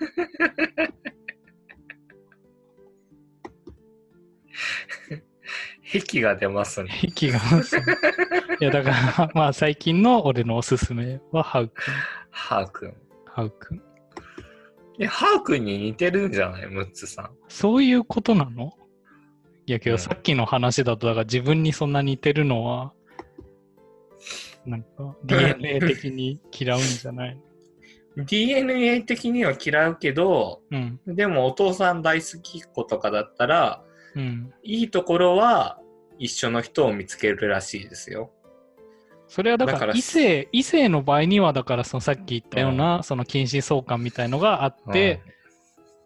癖が出ますね。息がます。いや、だから、まあ最近の俺のおすすめはハウくん。ハウくん。ハウくん。いや、ハウくんに似てるんじゃない？ムッツさん。そういうことなの？いやけうんどさっきの話だと、だから自分にそんな似てるのは、なんか DNA 的に嫌うんじゃない DNA 的には嫌うけど、うん。でもお父さん大好きっ子とかだったら、うん。いいところは一緒の人を見つけるらしいですよ。それはだからら異性、異性の場合には、だからそのさっき言ったような、その近親相関みたいのがあって、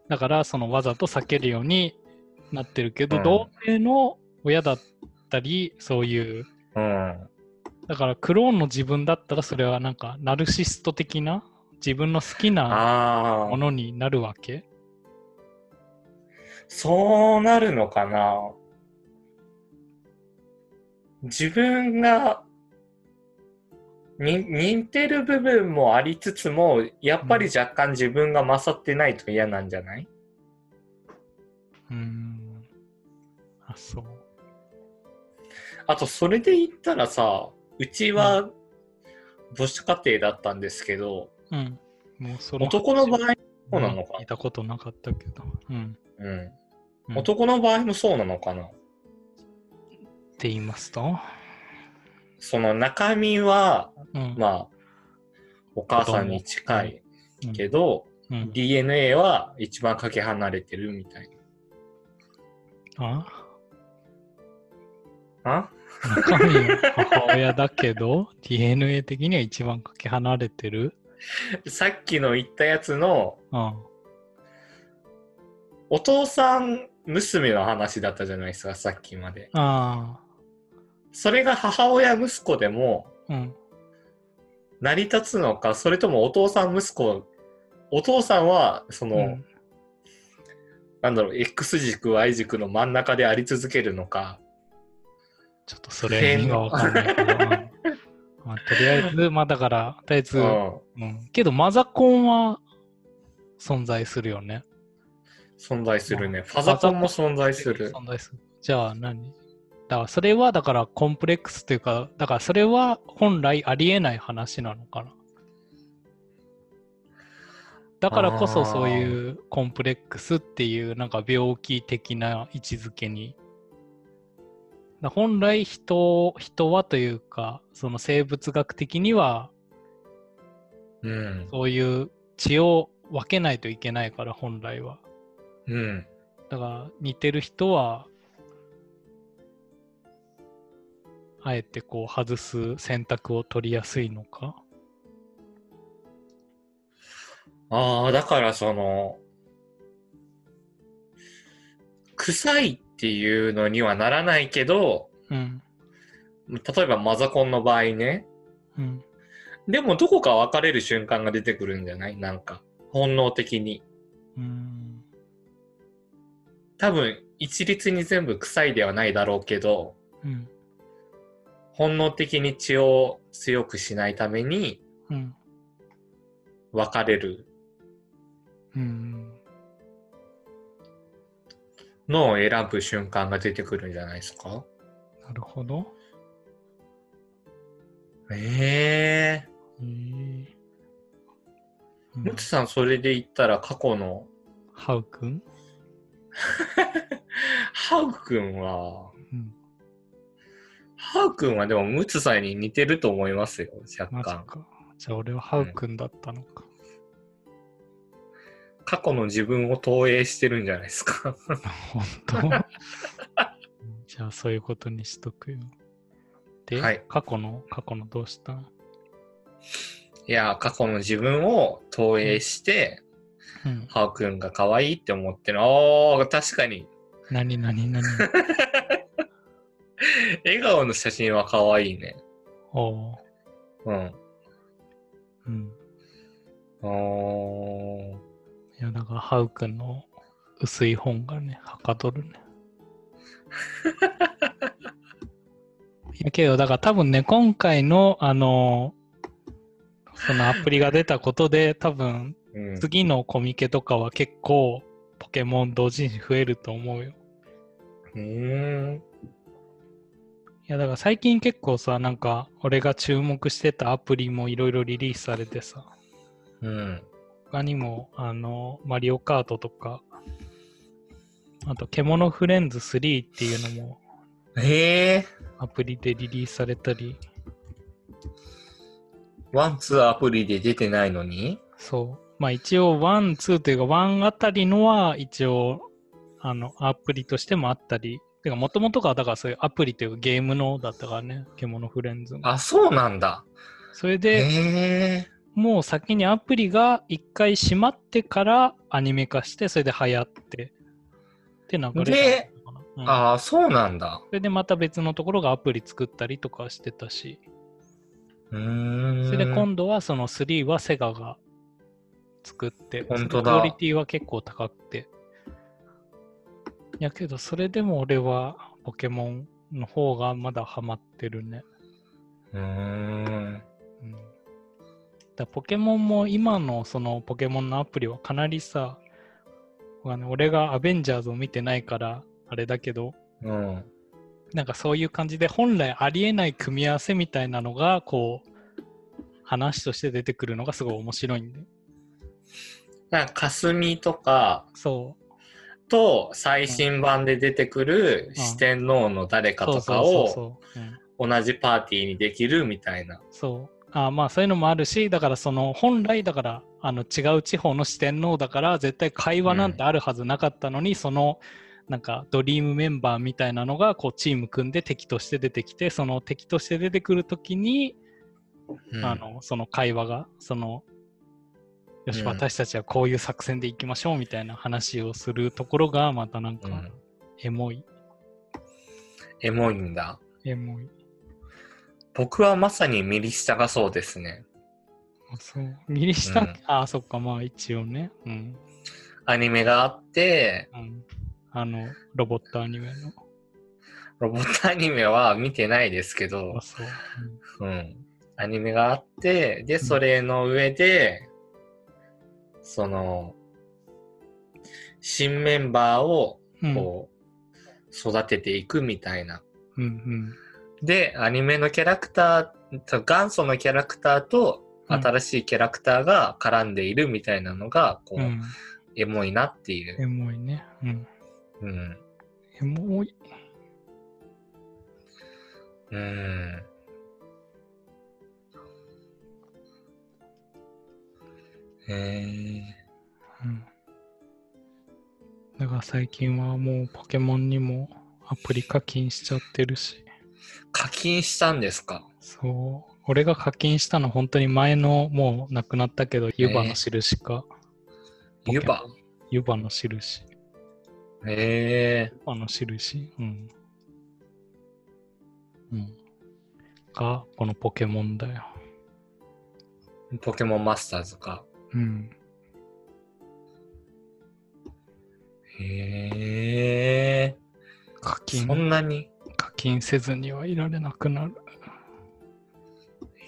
だからそのわざと避けるようになってるけど、うん同性の親だったり、そういう、うん、うん。だからクローンの自分だったらそれはなんかナルシスト的な自分の好きなものになるわけ？そうなるのかな。自分がに似てる部分もありつつも、やっぱり若干自分が勝ってないと嫌なんじゃない？うーん。あ、そう。あと、それで言ったらさ、うちは母子家庭だったんですけど、うん。もうその男の場合、そうなのか聞いたことなかったけど。うん。うん、うん男の場合もそうなのかな？って言いますと、その中身は、うん。まあ、お母さんに近いうんけど、うん、DNA は一番かけ離れてるみたいあな。あ？中身は母親だけど、DNA 的には一番かけ離れてる？さっきの言ったやつのうん。お父さん娘の話だったじゃないですか、さっきまで。あそれが母親息子でもあ。うん。成り立つのか、それともお父さん息子、お父さんはその、うんなんだろう、X 軸、Y 軸の真ん中であり続けるのか。ちょっとそれがわかんないけど。うんまあ、とりあえず、まあだから、とりあえず、ううんん、けどマザコンは存在するよね。存在するね。ファザコンも存在する。存在する。じゃあ何？だからそれはだからコンプレックスというか、だからそれは本来ありえない話なのかな。だからこそそういうコンプレックスっていうなんか病気的な位置づけに。だ本来人人はというか、その生物学的にはうん。そういう血を分けないといけないから本来は。うん。だから似てる人は、あえてこう外す選択を取りやすいのか。ああ、だからその、臭いっていうのにはならないけど、うん。例えばマザコンの場合ね、うん。でもどこか別れる瞬間が出てくるんじゃない？なんか、本能的に。うん。多分、一律に全部臭いではないだろうけど、うん。本能的に血を強くしないためにうん。別れるうん。のを選ぶ瞬間が出てくるんじゃないですか？なるほど。ええへえうんムツさん、それで言ったら過去の、ハウくん ハウくんは、うん。ハウくんはでもムツさんに似てると思いますよ、若干。じゃあ俺はハウくんだったのか。過去の自分を投影してるんじゃないですか。本当？じゃあそういうことにしとくよ。で、はい過去の、過去のどうした？んいや、過去の自分を投影して、うん。ハウくんが可愛いって思ってる。おー、確かに。何何何？笑顔の写真は可愛いね。おう。うん。うん。おー。いや、だからハウくんの薄い本がね、はかどるね。いやけど、だから多分ね、今回の、あの、そのアプリが出たことで、多分うん。次のコミケとかは結構ポケモン同時に増えると思うよ。うーん。いやだから最近結構さ、なんか俺が注目してたアプリもいろいろリリースされてさ、うん。他にもあのマリオカートとか、あと獣フレンズ3っていうのもええアプリでリリースされたり、ワン、ツーアプリで出てないのに？そう。まあ一応1、2というか1あたりのは一応あのアプリとしてもあったり、てかもともとがだからそういうアプリというかゲームのだったからね、獣フレンズも。あ、そうなんだ。それえで、えもう先にアプリが一回閉まってからアニメ化して、それで流行って、って流れだったのかな。うんああ、そうなんだ。それでまた別のところがアプリ作ったりとかしてたし、うーん。それで今度はその3はセガが作って、本当だクオリティは結構高くて。やけど、それでも俺はポケモンの方がまだハマってるね。うーん。うん、だポケモンも今のそのポケモンのアプリはかなりさ、あの俺がアベンジャーズを見てないからあれだけど、うん。なんかそういう感じで本来ありえない組み合わせみたいなのがこう話として出てくるのがすごい面白いんで。なんか、霞とかそう。と最新版で出てくる四天王の誰かとかを同じパーティーにできるみたいな。そう。あまあそういうのもあるし、だからその本来だからあの違う地方の四天王だから絶対会話なんてあるはずなかったのに、そのなんかドリームメンバーみたいなのがこうチーム組んで敵として出てきて、その敵として出てくるときに、うんあのその会話が、そのよし、うん私たちはこういう作戦でいきましょうみたいな話をするところがまたなんかうん。エモい、エモいんだ。エモい。僕はまさに右下がそうですね。あそう。右下、うんあ、そっか、まあ一応ね。うん。アニメがあって、うん、あの、ロボットアニメの。ロボットアニメは見てないですけどあ、、そう。うん。アニメがあって、で、それの上で、その、新メンバーを、うん。こう、育てていくみたいな。うんうん。で、アニメのキャラクター、元祖のキャラクターとうん新しいキャラクターが絡んでいるみたいなのが、こう、うん。エモいなっていう。エモいね。うん。うん。エモい。うん。へえ。うん。だから最近はもうポケモンにもアプリ課金しちゃってるし。課金したんですか？そう。俺が課金したの本当に前のもうなくなったけど、ユバの印か。ユバ？ユバの印。へえ。ユバの印。うん。うん。が、このポケモンだよ。ポケモンマスターズか。うん。へえ。課金？そ、んなに？課金せずにはいられなくなる。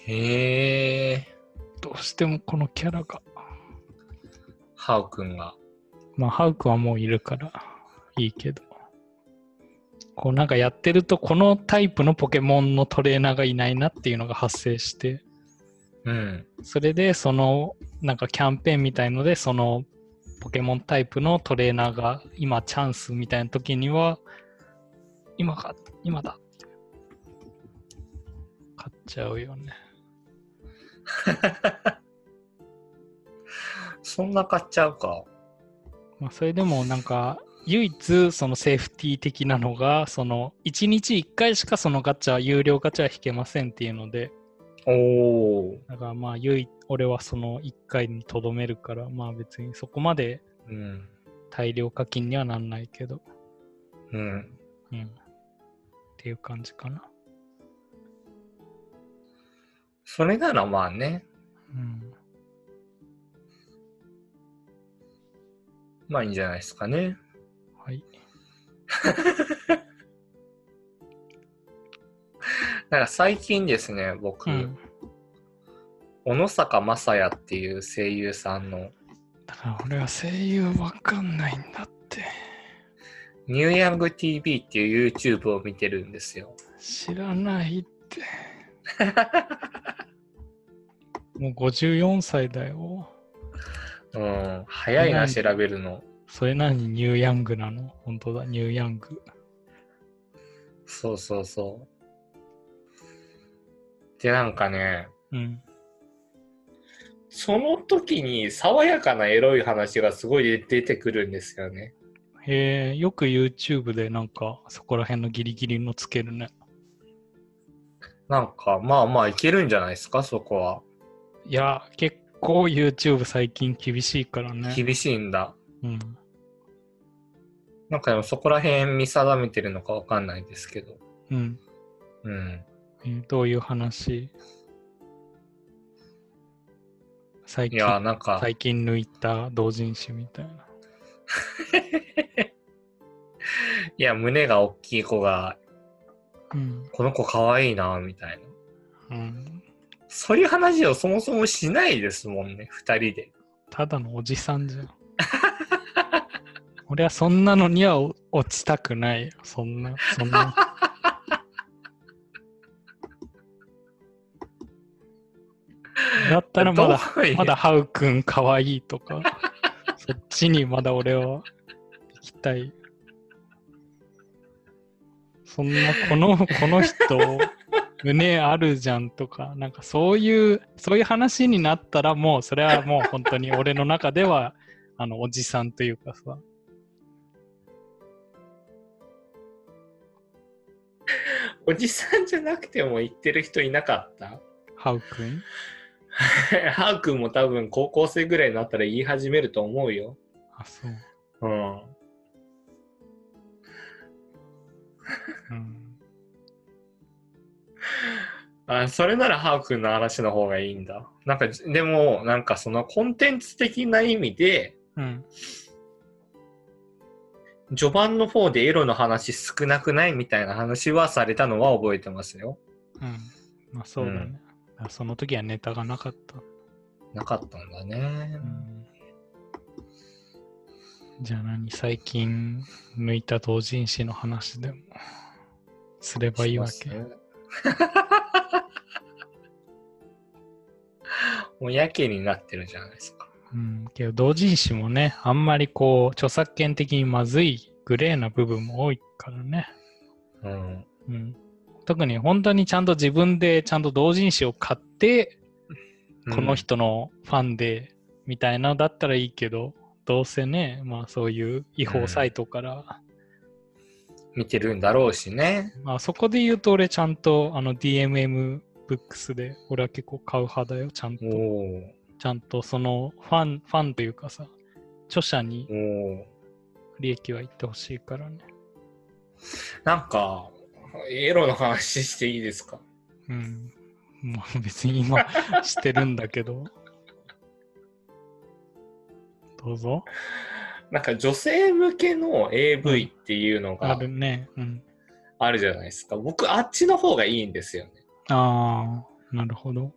へえ。どうしてもこのキャラが。ハウくんが。まあ、ハウクはもういるからいいけど。こうなんかやってると、このタイプのポケモンのトレーナーがいないなっていうのが発生して、うん。それでそのなんかキャンペーンみたいので、そのポケモンタイプのトレーナーが今チャンスみたいな時には、今か、今だ。買っちゃうよね。そんな買っちゃうか。まあ、それでもなんか、唯一そのセーフティー的なのが、その1日1回しかそのガチャ、有料ガチャは引けませんっていうので、おー。だからまあ唯一、俺はその1回にとどめるから、まあ別にそこまでうん。大量課金にはなんないけど、うん。うん。っていう感じかな。それならまあね。うん。まあいいんじゃないですかね。はい。なんか最近ですね、僕、うん。小野坂正也っていう声優さんのだから俺は声優わかんないんだって。ニューヤング TV っていう YouTube を見てるんですよ。知らないって。もう54歳だよ。うん。早いな、調べるの。それなのにニューヤングなの本当だ、ニューヤング。そうそうそう。で、なんかね、うん。その時に爽やかなエロい話がすごい出てくるんですよね。へえ、よく YouTube でなんかそこら辺のギリギリのつけるね。なんか、まあまあいけるんじゃないですか、そこは。いや、結構 YouTube 最近厳しいからね。厳しいんだ。うん。なんかでもそこら辺見定めてるのかわかんないですけど。うん。うん。えーどういう話？最近いや、なんか、最近抜いた同人誌みたいな。いや、胸が大きい子が、うん。この子可愛いな、みたいな。うん。そういう話をそもそもしないですもんね、二人で。ただのおじさんじゃん。俺はそんなのにはお落ちたくないよ。そんな、そんな。だったらまだ、まだハウくんかわいいとか、そっちにまだ俺は行きたい。そんな、この、この人、胸あるじゃんとか、なんかそういう、そういう話になったらもう、それはもう本当に俺の中では、あの、おじさんというかさ、おじさんじゃなくても言ってる人いなかった？ハウくん ハウ君も多分高校生ぐらいになったら言い始めると思うよ。あ、そう。うん。うん。あ、それならハウ君の話の方がいいんだ。なんか、でも、なんかそのコンテンツ的な意味で、うん。序盤の方でエロの話少なくないみたいな話はされたのは覚えてますよ。うん。まあそうだね。うんその時はネタがなかった。なかったんだねう。ん。じゃあ何最近抜いた同人誌の話でもすればいいわけ？もうやけになってるじゃないですか。うん。けど同人誌もね、あんまりこう、著作権的にまずいグレーな部分も多いからね。うん。うん。特に本当にちゃんと自分でちゃんと同人誌を買って、この人のファンでみたいなのだったらいいけど、どうせね、まあそういう違法サイトから、見てるんだろうしね。まあそこで言うと俺ちゃんとあの DMM ブックスで俺は結構買う派だよ、ちゃんと。ちゃんとそのファン、ファンというかさ、著者に利益は言ってほしいからね。なんか、エロの話していいですか？うん。まあ別に今 してるんだけど。どうぞ。なんか女性向けの AV っていうのあがるね。うん。あるじゃないですか。僕、あっちの方がいいんですよね。ああ、なるほど。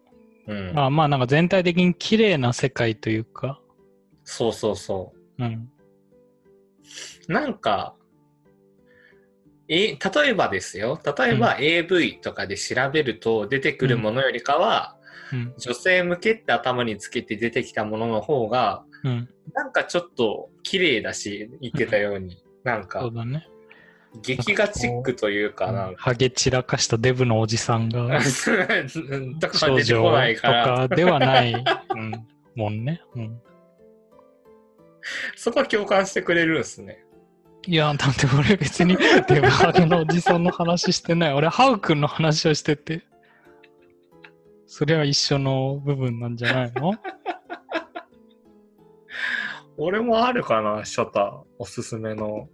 うん。まあまあなんか全体的に綺麗な世界というか、そうそうそうん。う。なんか、え、例えばですよ。例えば AV とかで調べると出てくるものよりかは、うん。女性向けって頭につけて出てきたものの方が、うん。なんかちょっと綺麗だし、言ってたように。なんそかう、だね。劇画チックというかな。ハゲ散らかしたデブのおじさんが とか少出てこない女とから、かではない、うん、もんね。うん。そこは共感してくれるんですね。いや、だって俺別に デブハゲのおじさんの話してない。俺、ハウ君の話をしてて。それは一緒の部分なんじゃないの？俺もあるかな、ショタ。おすすめの、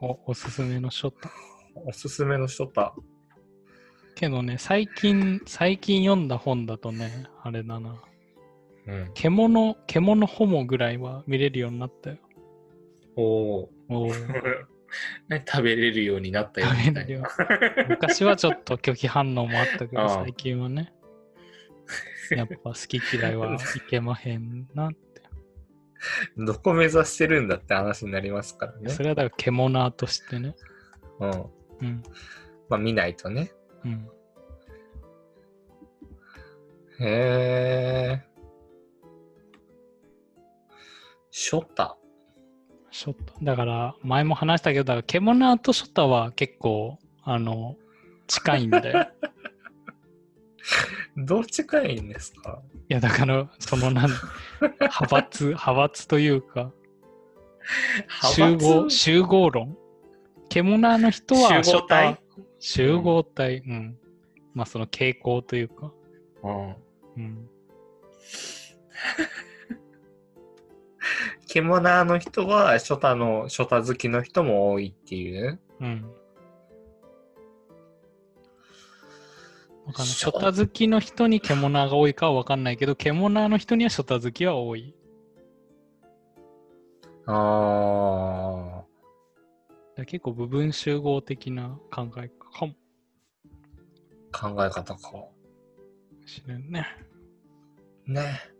おおすすめのショット。おすすめのショタ。けどね、最近、最近読んだ本だとね、あれだな。うん。獣、獣ホモぐらいは見れるようになったよ。おお。食べれるようになったよみたいな。昔はちょっと拒否反応もあったけど、最近はね、やっぱ好き嫌いは いけまへんなって。どこ目指してるんだって話になりますからねそ。れはだから獣としてね。うん。うん。まあ見ないとね。うん。へえ。ショタ。ショット。だから、前も話したけど、だから獣とショットは結構、あの、近いんだよ。どう近いんですか？いや、だから、そのなん、派閥、派閥というか、集合、集合論？獣の人は集合体？集合体。うん。まあ、その傾向というか。うん。うん。獣の人はショタの、ショタ好きの人も多いっていう。うん。わかんない。ショタ好きの人に獣が多いかはわかんないけど、獣の人にはショタ好きは多い。ああ。結構部分集合的な考えかも考え方か。しれんね。ね。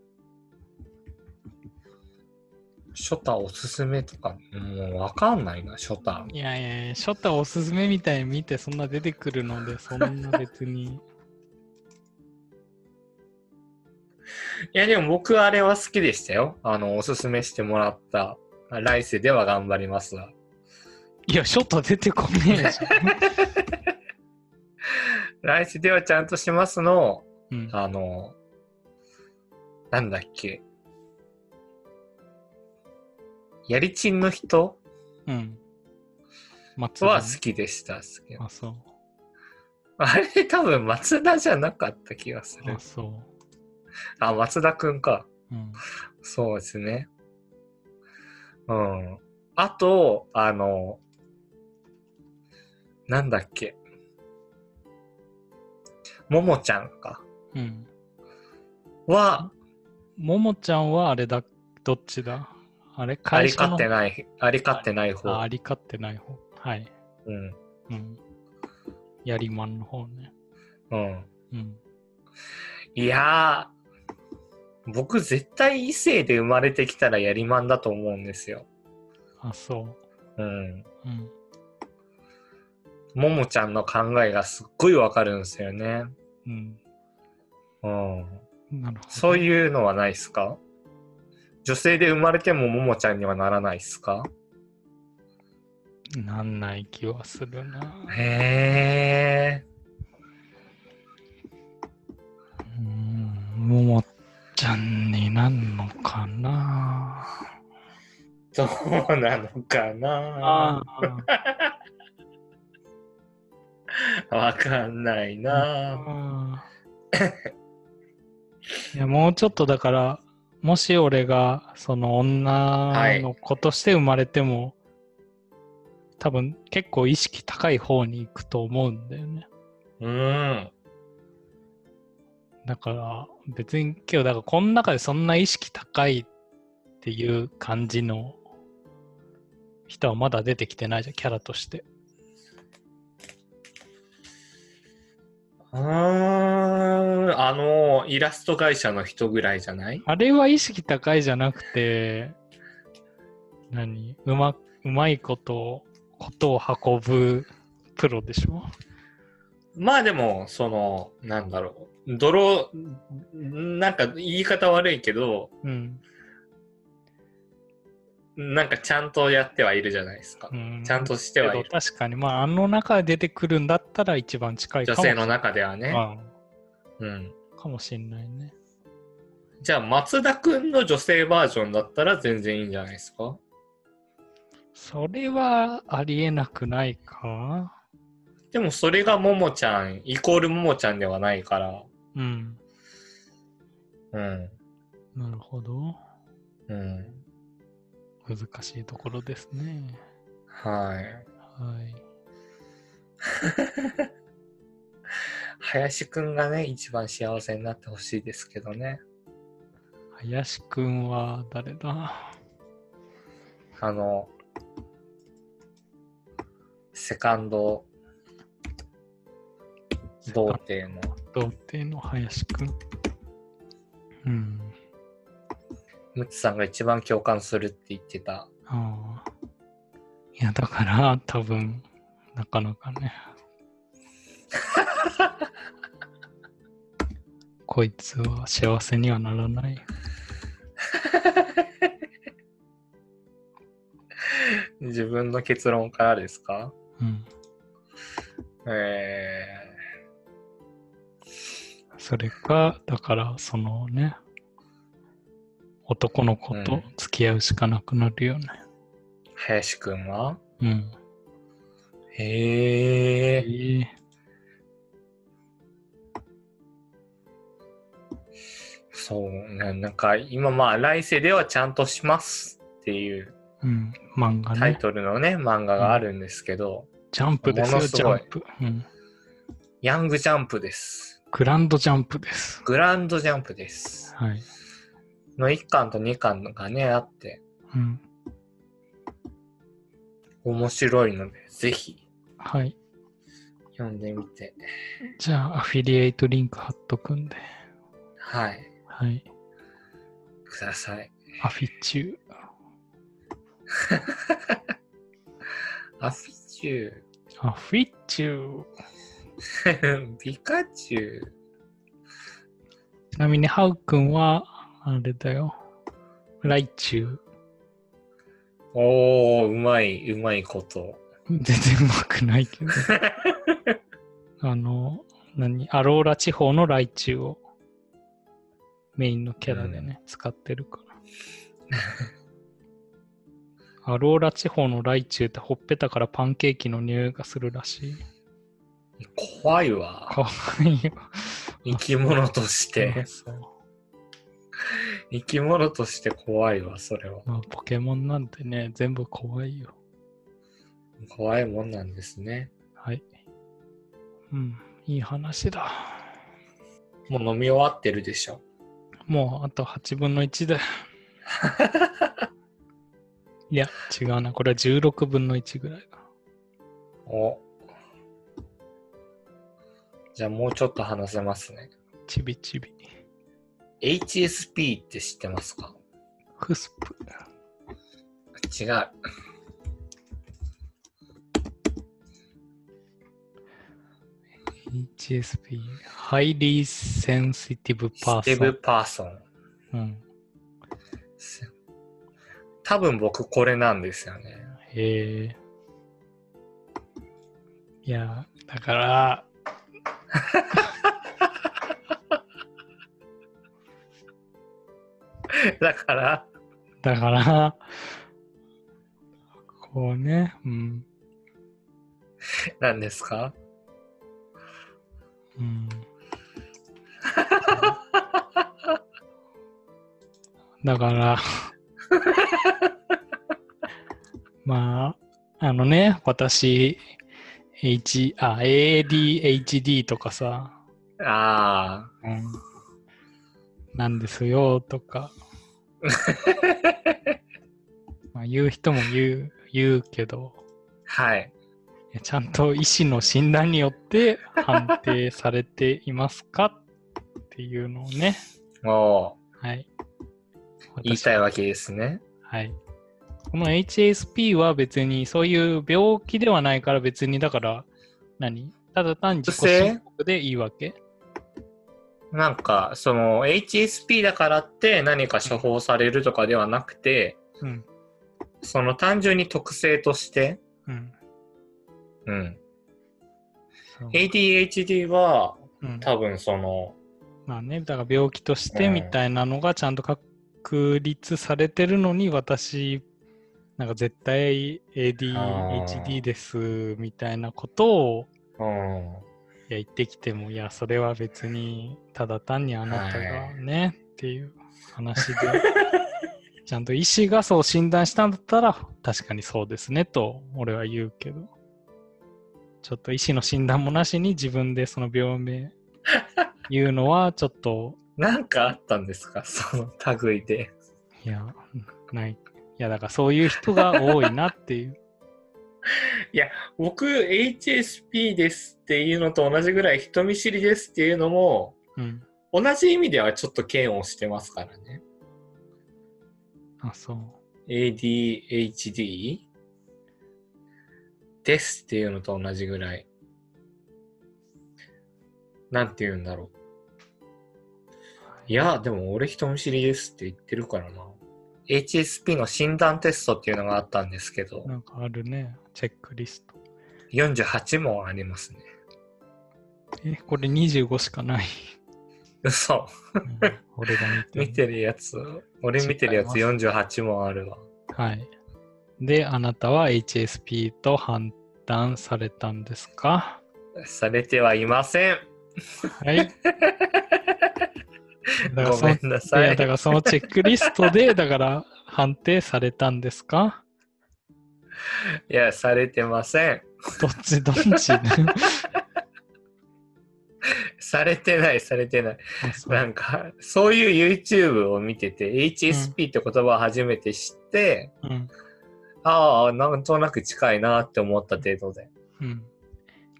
ショタおすすめとか、もうわかんないな、ショタ。いやいやいや、ショタおすすめみたいに見てそんな出てくるので、そんな別に。いや、でも僕はあれは好きでしたよ。あの、おすすめしてもらった。来世では頑張りますわ。いや、ショタ出てこねえじゃん。来世ではちゃんとしますの、うん、あの、なんだっけ。やりちんの人？うん。松は好きでした。好きあ、そう。あれ多分松田じゃなかった気がするあ、。そあ、松田くんか。う。うん。そうですね。うん。あと、あの、なんだっけ。ももちゃんか。うん。は、ももちゃんはあれだ、どっちだ？あれあり勝ってない、あり勝ってない方。ああり勝ってない方。はい。うん。うん。やりまんの方ね。うん。うん。いやー、僕絶対異性で生まれてきたらやりまんだと思うんですよ。あ、そうん。う。うん。ももちゃんの考えがすっごいわかるんですよね。うん。うん。なるほど。そういうのはないですか？女性で生まれてもももちゃんにはならないですか？なんない気はするな。へえ。うん。ももちゃんになんのかな？どうなのかな？あわかんないな。いや、もうちょっとだから、もし俺がその女の子として生まれても、多分結構意識高い方に行くと思うんだよね。うん。だから別に今日だからこの中でそんな意識高いっていう感じの人はまだ出てきてないじゃん、キャラとして。うーん。あの、イラスト会社の人ぐらいじゃない？あれは意識高いじゃなくて、何？うま、うまいこと、ことを運ぶプロでしょ？まあでも、その、なんだろう。泥、なんか言い方悪いけど、うん。なんかちゃんとやってはいるじゃないですか。うん、ちゃんとしてはいる。確かに、まあ、あの中で出てくるんだったら一番近いかも女性の中ではね。うん。うん、かもしんないね。じゃあ、松田くんの女性バージョンだったら全然いいんじゃないですか？それはありえなくないか？でもそれがももちゃん、イコールももちゃんではないから。うん。うん。なるほど。うん。難しいところですね。はい。はい。林くんがね、一番幸せになってほしいですけどね。林くんは誰だ？あの、セカンド童貞の。童貞の林くん。うん。ムツさんが一番共感するって言ってた。ああ。いや、だから、多分、なかなかね。こいつは幸せにはならない。自分の結論からですか？うん。えそれか、だから、そのね、男の子と付き合うしかなくなるよね。ー、林くんは？うん。へえ。ええそうね。なんか今まあ来世ではちゃんとしますっていううん。漫画タイね。トルのね、漫画があるんですけど、ジャンプですよ、ジャンプ。うん。ヤングジャンプです。グランドジャンプです。グランドジャンプです。はい。の1巻と2巻がね、あって、うん。面白いので、ぜひはい。読んでみて。じゃあ、アフィリエイトリンク貼っとくんで。はい。はい。ください。アフィチュー。アフィチュアフィチュー。ー。ピカチュウ。ちなみに、ハウくんは、あれだよ。ライチュウ。おー、うまい、うまいこと。全然うまくないけど。あの、何？アローラ地方のライチュウをメインのキャラでね、使ってるから。アローラ地方のライチュウってほっぺたからパンケーキの匂いがするらしい。怖いわ。かわいいよ。生き物として。そう生き物として怖いわ、それは。まあ、ポケモンなんてね、全部怖いよ。怖いもんなんですね。はい。うん、いい話だ。もう飲み終わってるでしょ。もうあと8分の1だ。いや、違うな。これは16分の1ぐらいか。お。じゃあもうちょっと話せますね。ちびちび。HSP って知ってますか？フスプ。違う。HSP。Highly Sensitive ステブ Person。パーソン。うん。多分僕これなんですよね。へえ。いや、だから、だから、だから、こうね、うん。何ですか？うん。だから、まあ、あのね、私、H、あ、ADHD とかさ、あうん、なんですよとか、まあ、言う人も言う、言うけど、あ、はい。ちゃんと医師の診断によって判定されていますか？っていうのをね、おーはい。言いたいわけですね。はい。この HSP は別にそういう病気ではないから別にだから何？ただ単に自己申告でいいわけ？なんか、その HSP だからって何か処方されるとかではなくて、うん。その単純に特性として、うん。うん。ADHD はうん、多分その、まあね、だから病気としてうんみたいなのがちゃんと確立されてるのに、私、なんか絶対 ADHD ですみたいなことをうん。いや言ってきても、いや、それは別にただ単にあなたがね、っていう話で、ちゃんと医師がそう診断したんだったら、確かにそうですねと俺は言うけど、ちょっと医師の診断もなしに自分でその病名 言うのはちょっと、なんかあったんですか？その類で。いや、ない。いや、だからそういう人が多いなっていう。僕、HSP ですっていうのと同じぐらい人見知りですっていうのも、うん。同じ意味ではちょっと嫌悪してますからね。あ、そう。ADHD ですっていうのと同じぐらい。なんて言うんだろう。いや、でも俺人見知りですって言ってるからな。HSP の診断テストっていうのがあったんですけど、なんかあるね。チェックリスト。48問ありますね。え、これ25しかない。嘘。うん俺が見てる見てるやつ、俺見てるやつ48問あるわ。はい。で、あなたは HSP と判断されたんですか？されてはいません。はい。だからごめんないさや、いだ。からそのチェックリストで、だから判定されたんですか？いや、されてません。どっちどっち？されてない、されてない。なんか、そういう YouTube を見てて、HSP って言葉を初めて知って、うん。ああ、なんとなく近いなって思った程度で。うん。い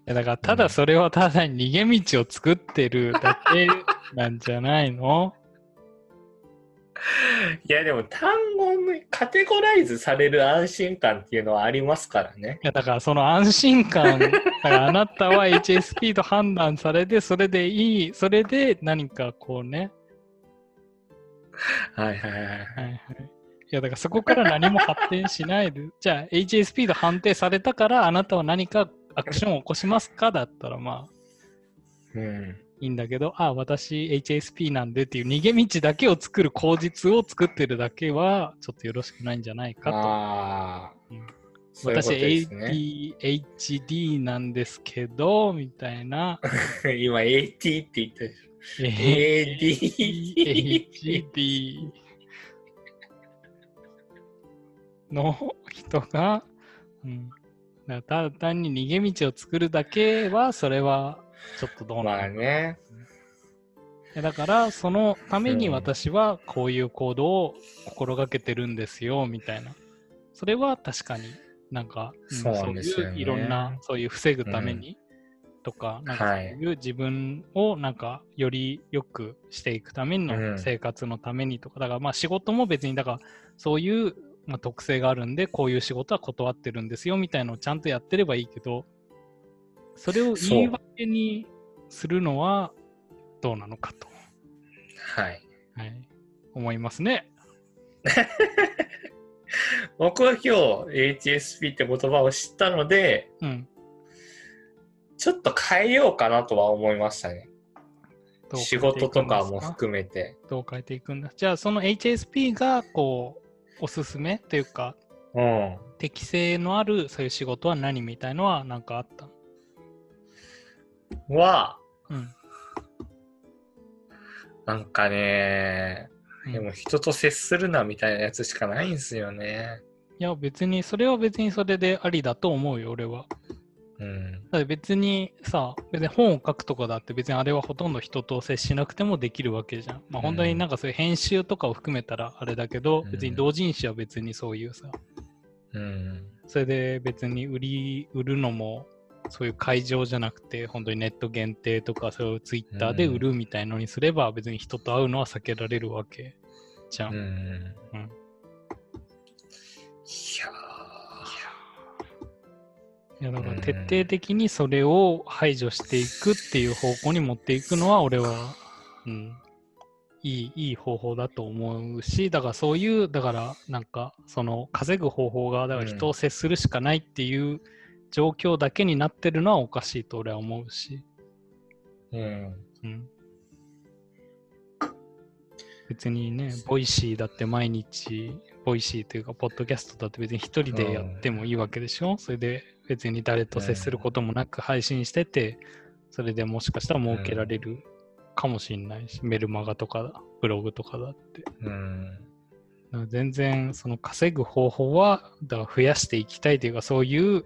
やだから、ただそれはただに逃げ道を作ってるだけなんじゃないの？いや、でも単語にカテゴライズされる安心感っていうのはありますからね。いや、だからその安心感、だからあなたは HSP と判断されて、それでいい、それで何かこうね、はいはいはい。はいはい。いや、だからそこから何も発展しないで、じゃあ HSP と判定されたから、あなたは何かアクションを起こしますか？だったらまあうん。いいんだけど、あ、私 HSP なんでっていう逃げ道だけを作る口実を作ってるだけは、ちょっとよろしくないんじゃないかああうん。私 ADHD なんですけど、みたいな。今 AT って言ったでしょ。ADHD の人が、うん、だ単に逃げ道を作るだけは、それはちょっとどうなのまあね。だから、そのためにうん私はこういう行動を心がけてるんですよ、みたいな。それは確かになんか、んそういういろんな、そういう防ぐために、とか、なんかそうはいいう自分をなんかより良くしていくためうのん。生活のためにとか、だからまあ仕事も別に、だからそういう、まあ、特性があるんで、こういう仕事は断ってるんですよみたいなのをちゃんとやってればいいけど、それを言い訳にするのはどうなのかと、はい。はい、思いますね。僕は今日 HSP って言葉を知ったので、うん。ちょっと変えようかなとは思いましたね。仕事とかも含めて。どう変えていくんだ？じゃあ、その HSP が、こう、おすすめというか、うん。適性のあるそういう仕事は何みたいのは何かあったの？は、うん。なんかね、うんでも人と接するなみたいなやつしかないんですよね。いや、別に、それは別にそれでありだと思うよ、俺は。うん。だって別にさ、別に本を書くとかだって別にあれはほとんど人と接しなくてもできるわけじゃん。まあ本当になんかそういう編集とかを含めたらあれだけど、うん別に同人誌は別にそういうさ、うん。それで別に売り、売るのもそういう会場じゃなくて、本当にネット限定とか、そういうツイッターで売るみたいのにすれば、別に人と会うのは避けられるわけ。じゃん。うん。うん。いやいやだからうん。徹底的にそれを排除していくっていう方向に持っていくのは俺は、うん、いいいい方法だと思うしだからそういうだからなんかその稼ぐ方法がだから人を接するしかないっていう状況だけになってるのはおかしいと俺は思うし、うん。うん、別にねボイシーだって毎日ボイシーというかポッドキャストだって別に一人でやってもいいわけでしょ、それで別に誰と接することもなく配信してて、それでもしかしたら儲けられるかもしれないし、メルマガとかブログとかだって。うん。全然その稼ぐ方法はだから増やしていきたいというかそういううん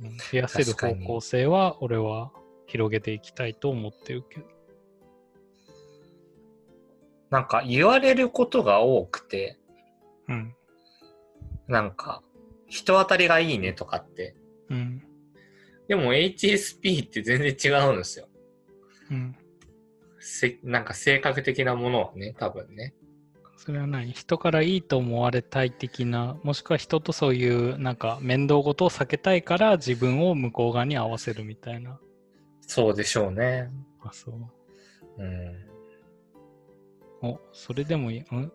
増やせる方向性は俺は広げていきたいと思ってるけど。なんか言われることが多くて、うん。なんか、人当たりがいいねとかって。うん。でも HSP って全然違うんですよ。うん。せなんか性格的なものはね、多分ね。それは何人からいいと思われたい的な、もしくは人とそういうなんか面倒事を避けたいから自分を向こう側に合わせるみたいな。そうでしょうね。あ、そう。うん。お、それでもいい。うん？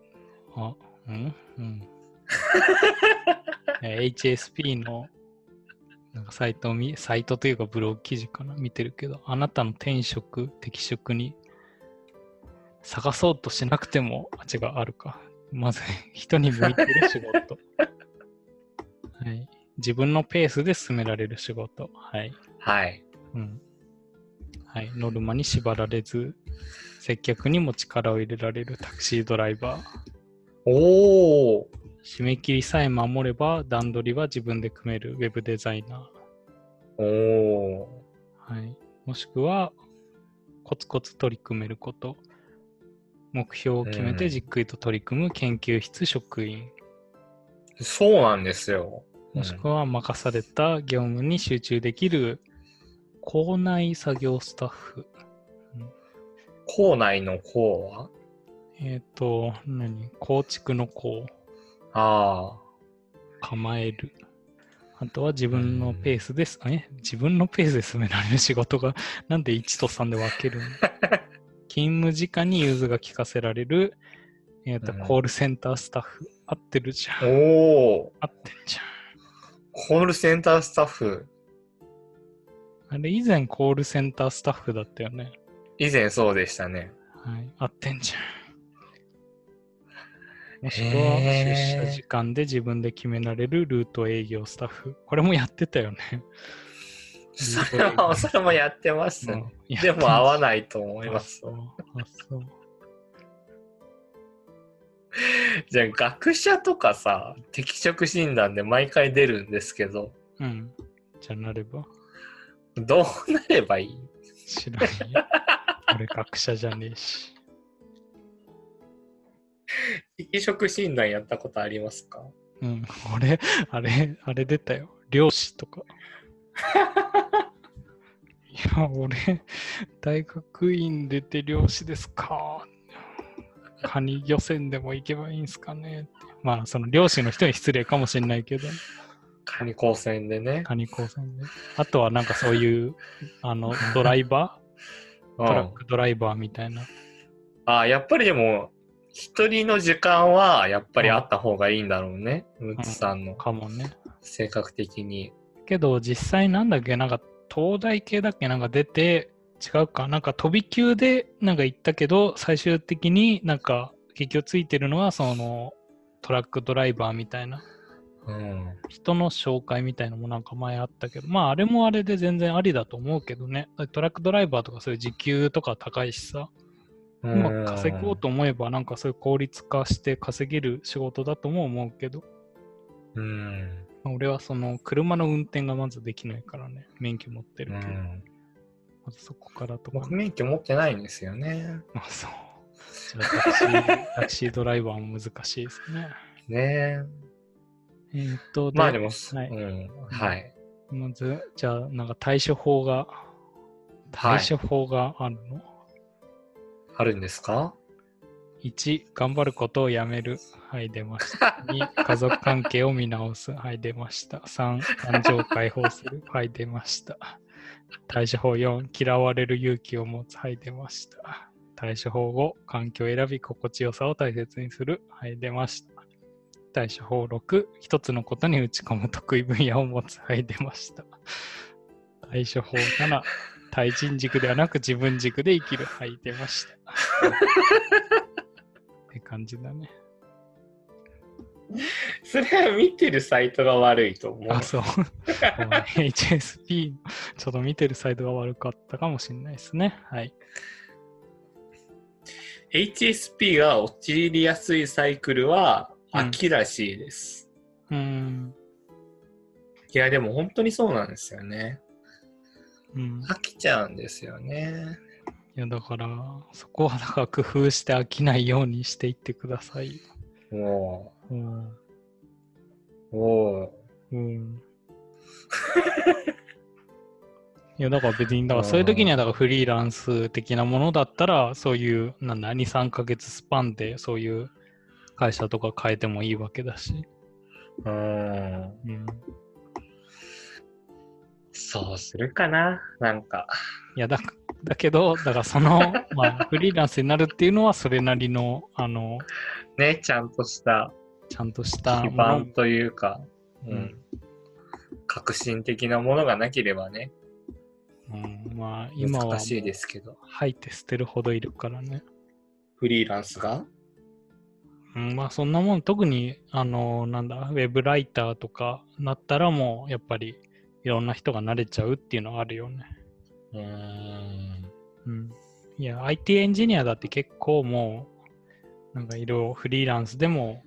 あ、うん？うん。え HSP のなんかサイトを見、サイトというかブログ記事かな？見てるけど、あなたの転職、適職に探そうとしなくても、あ、違う、あるか。まず、人に向いてる仕事。はい。自分のペースで進められる仕事。はい。はい。うん。はい。ノルマに縛られず、接客にも力を入れられるタクシードライバー。おー。締め切りさえ守れば段取りは自分で組めるウェブデザイナおー。ー。はい。もしくは、コツコツ取り組めること。目標を決めてじっくりと取り組む研究室職員。そうなんですよ。もしくは任された業務に集中できる校内作業スタッフ。校内の校は？えっ、と、何？構築の構。あ構える。あとは自分のペースです。え？自分のペースで進められる仕事がなんで1と3で分けるの？勤務時間に融通が利かせられる、えーとうんコールセンタースタッフ。合ってるじゃあ。ん。おー。合ってんじコールセンタースタッフ？ゃん。あれ、以前コールセンタースタッフだったよね。以前そうでしたね。はい。合ってんじゃん。もしくは、出社時間で自分で決められるルート営業スタッフ。これもやってたよね。それは、それもやってますね。うんでも合わいないと思います じゃあ学者とかさ、適職診断で毎回出るんですけど、うん。じゃあなれば。どうなればいい？知らんよ。俺学者じゃねえし。適職診断やったことありますか？うん。俺、あれ、あれ出たよ。漁師とか。いや、俺、大学院出て漁師ですか？カニ漁船でも行けばいいんすかね？まあ、その漁師の人に失礼かもしれないけど、カニ高専でね。カニ高専で。あとはなんかそういう、あの、ドライバうんートラックドライバーみたいな。あやっぱりでも、一人の時間はやっぱりあった方がいいんだろうね。ムツさんのかもね。性格的に。けど実際なんだっけ？なんか東大系だっけ？なんか出て違うか？なんか飛び級でなんか行ったけど最終的になんか結局ついてるのはそのトラックドライバーみたいな。うん。人の紹介みたいのもなんか前あったけどまああれもあれで全然ありだと思うけどね。トラックドライバーとかそういう時給とか高いしさうまく稼ごうと思えばなんかそういう効率化して稼げる仕事だとも思うけど。うん。まあ俺はその車の運転がまずできないからね免許持ってうるけど、ん。まずそこからとか僕免許持ってないんですよね。まあそう。じゃあタクシー、タクシードライバーも難しいですね。ねえーっと、まあでも、はいうん。はい。まず、じゃあ、なんか対処法が、対処法があるの、あるんですか？1、頑張ることをやめる。はい、出ました。2、家族関係を見直す。はい、出ました。3、感情を解放する。はい、出ました。対処法4、嫌われる勇気を持つ。はい、出ました。対処法5、環境を選び、心地よさを大切にする。はい、出ました。対処法6、一つのことに打ち込む得意分野を持つ。はい、出ました。対処法7、対人軸ではなく自分軸で生きる。はい、出ました。って感じだね。それは見てるサイトが悪いと思う。あ、そう。HSP、ちょっと見てるサイトが悪かったかもしれないですね。はい。HSP が陥りやすいサイクルはうん秋らしいです。うーん。いや、でも本当にそうなんですよね。うん。飽きちゃうんですよね。いや、だから、そこはだから工夫して飽きないようにしていってください。もうん。う、おーうん。いや、だから別に、だからそういう時には、だからフリーランス的なものだったら、そういう、なんだ、2、3ヶ月スパンで、そういう会社とか変えてもいいわけだし。うーん。うん。そうするかな。なんか。いやだ、だけど、だからその、まあ、フリーランスになるっていうのは、それなりの、あの、ね、ちゃんとしたちゃんとした基盤というか、ううんん。革新的なものがなければね、うん、まあ、今は難しいですけど。吐いて捨てるほどいるからね。フリーランスが？うん、まあ、そんなもん、特に、あの、なんだ、ウェブライターとかなったらもう、やっぱり、いろんな人が慣れちゃうっていうのはあるよね。うーん。うん。いや、IT エンジニアだって結構もう、なんかいろいろフリーランスでも、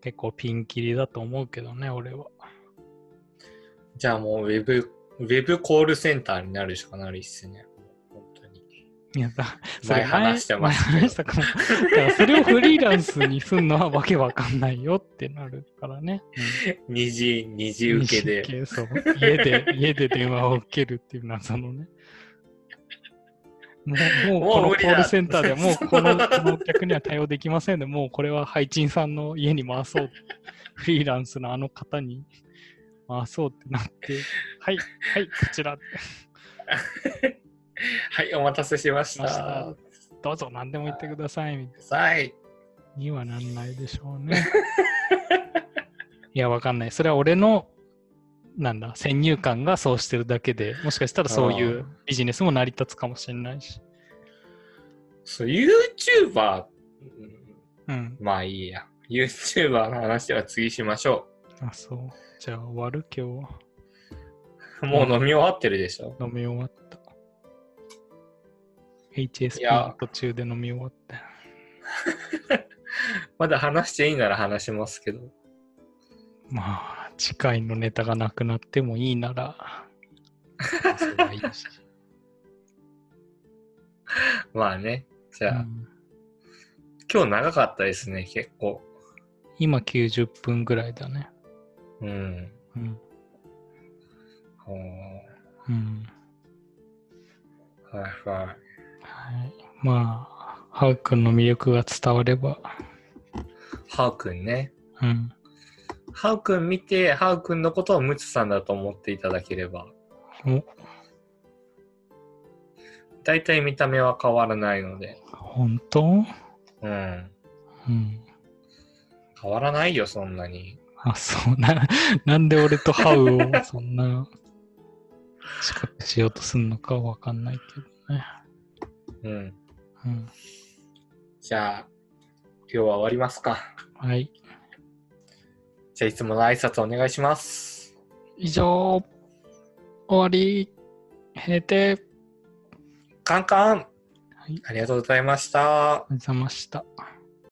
結構ピンキリだと思うけどね、俺は。じゃあもうウェブ、ウェブコールセンターになるしかないっすね。本当に。いや、だそ前れ話してましたかも。だからそれをフリーランスにすんのはわけわかんないよってなるからね。二次、二次うん受けで。二次そう。家で、家で電話を受けるっていう謎のね。もう、もうこのコールセンターではもうこの この客には対応できませんで、もうこれは配信さんの家に回そう。フリーランスのあの方に回そうってなって、はい、はい、こちら、はい、お待たせしましたた。どうぞ何でも言ってください、みたいな。はい。にはなんないでしょうね。いや、わかんない。それは俺の、なんだ、先入観がそうしてるだけで、もしかしたらそういうビジネスも成り立つかもしれないし。そう、YouTuber、うんうん。まあいいや。YouTuber の話は次しましょあ、そう。じゃあ終わる今日は。う。もう飲み終わってるでしょ？飲み終わった。HSP いや途中で飲み終わった。まだ話していいなら話しますけど。まあ、次回のネタがなくなってもいいなら。まあね。じゃあ、うん今日長かったですね、結構。今90分ぐらいだね。うん。うん。ほうん。ーはいはい。はい。まあ、ハウ君の魅力が伝われば、ハウくんね。うん。ハウくん見て、ハウくんのことをムツさんだと思っていただければ。お、だいたい見た目は変わらないので。本当？うん。うん。変わらないよ、そんなに。あ、そうな、なんで俺とハウをそんな、比較しようとすんのかわかんないけどね。うん。うん。じゃあ、今日は終わりますか。はい。じゃあ、いつもの挨拶お願いします。以上、終わり、閉店。カンカンはい。ありがとうございました。ありがとうございました。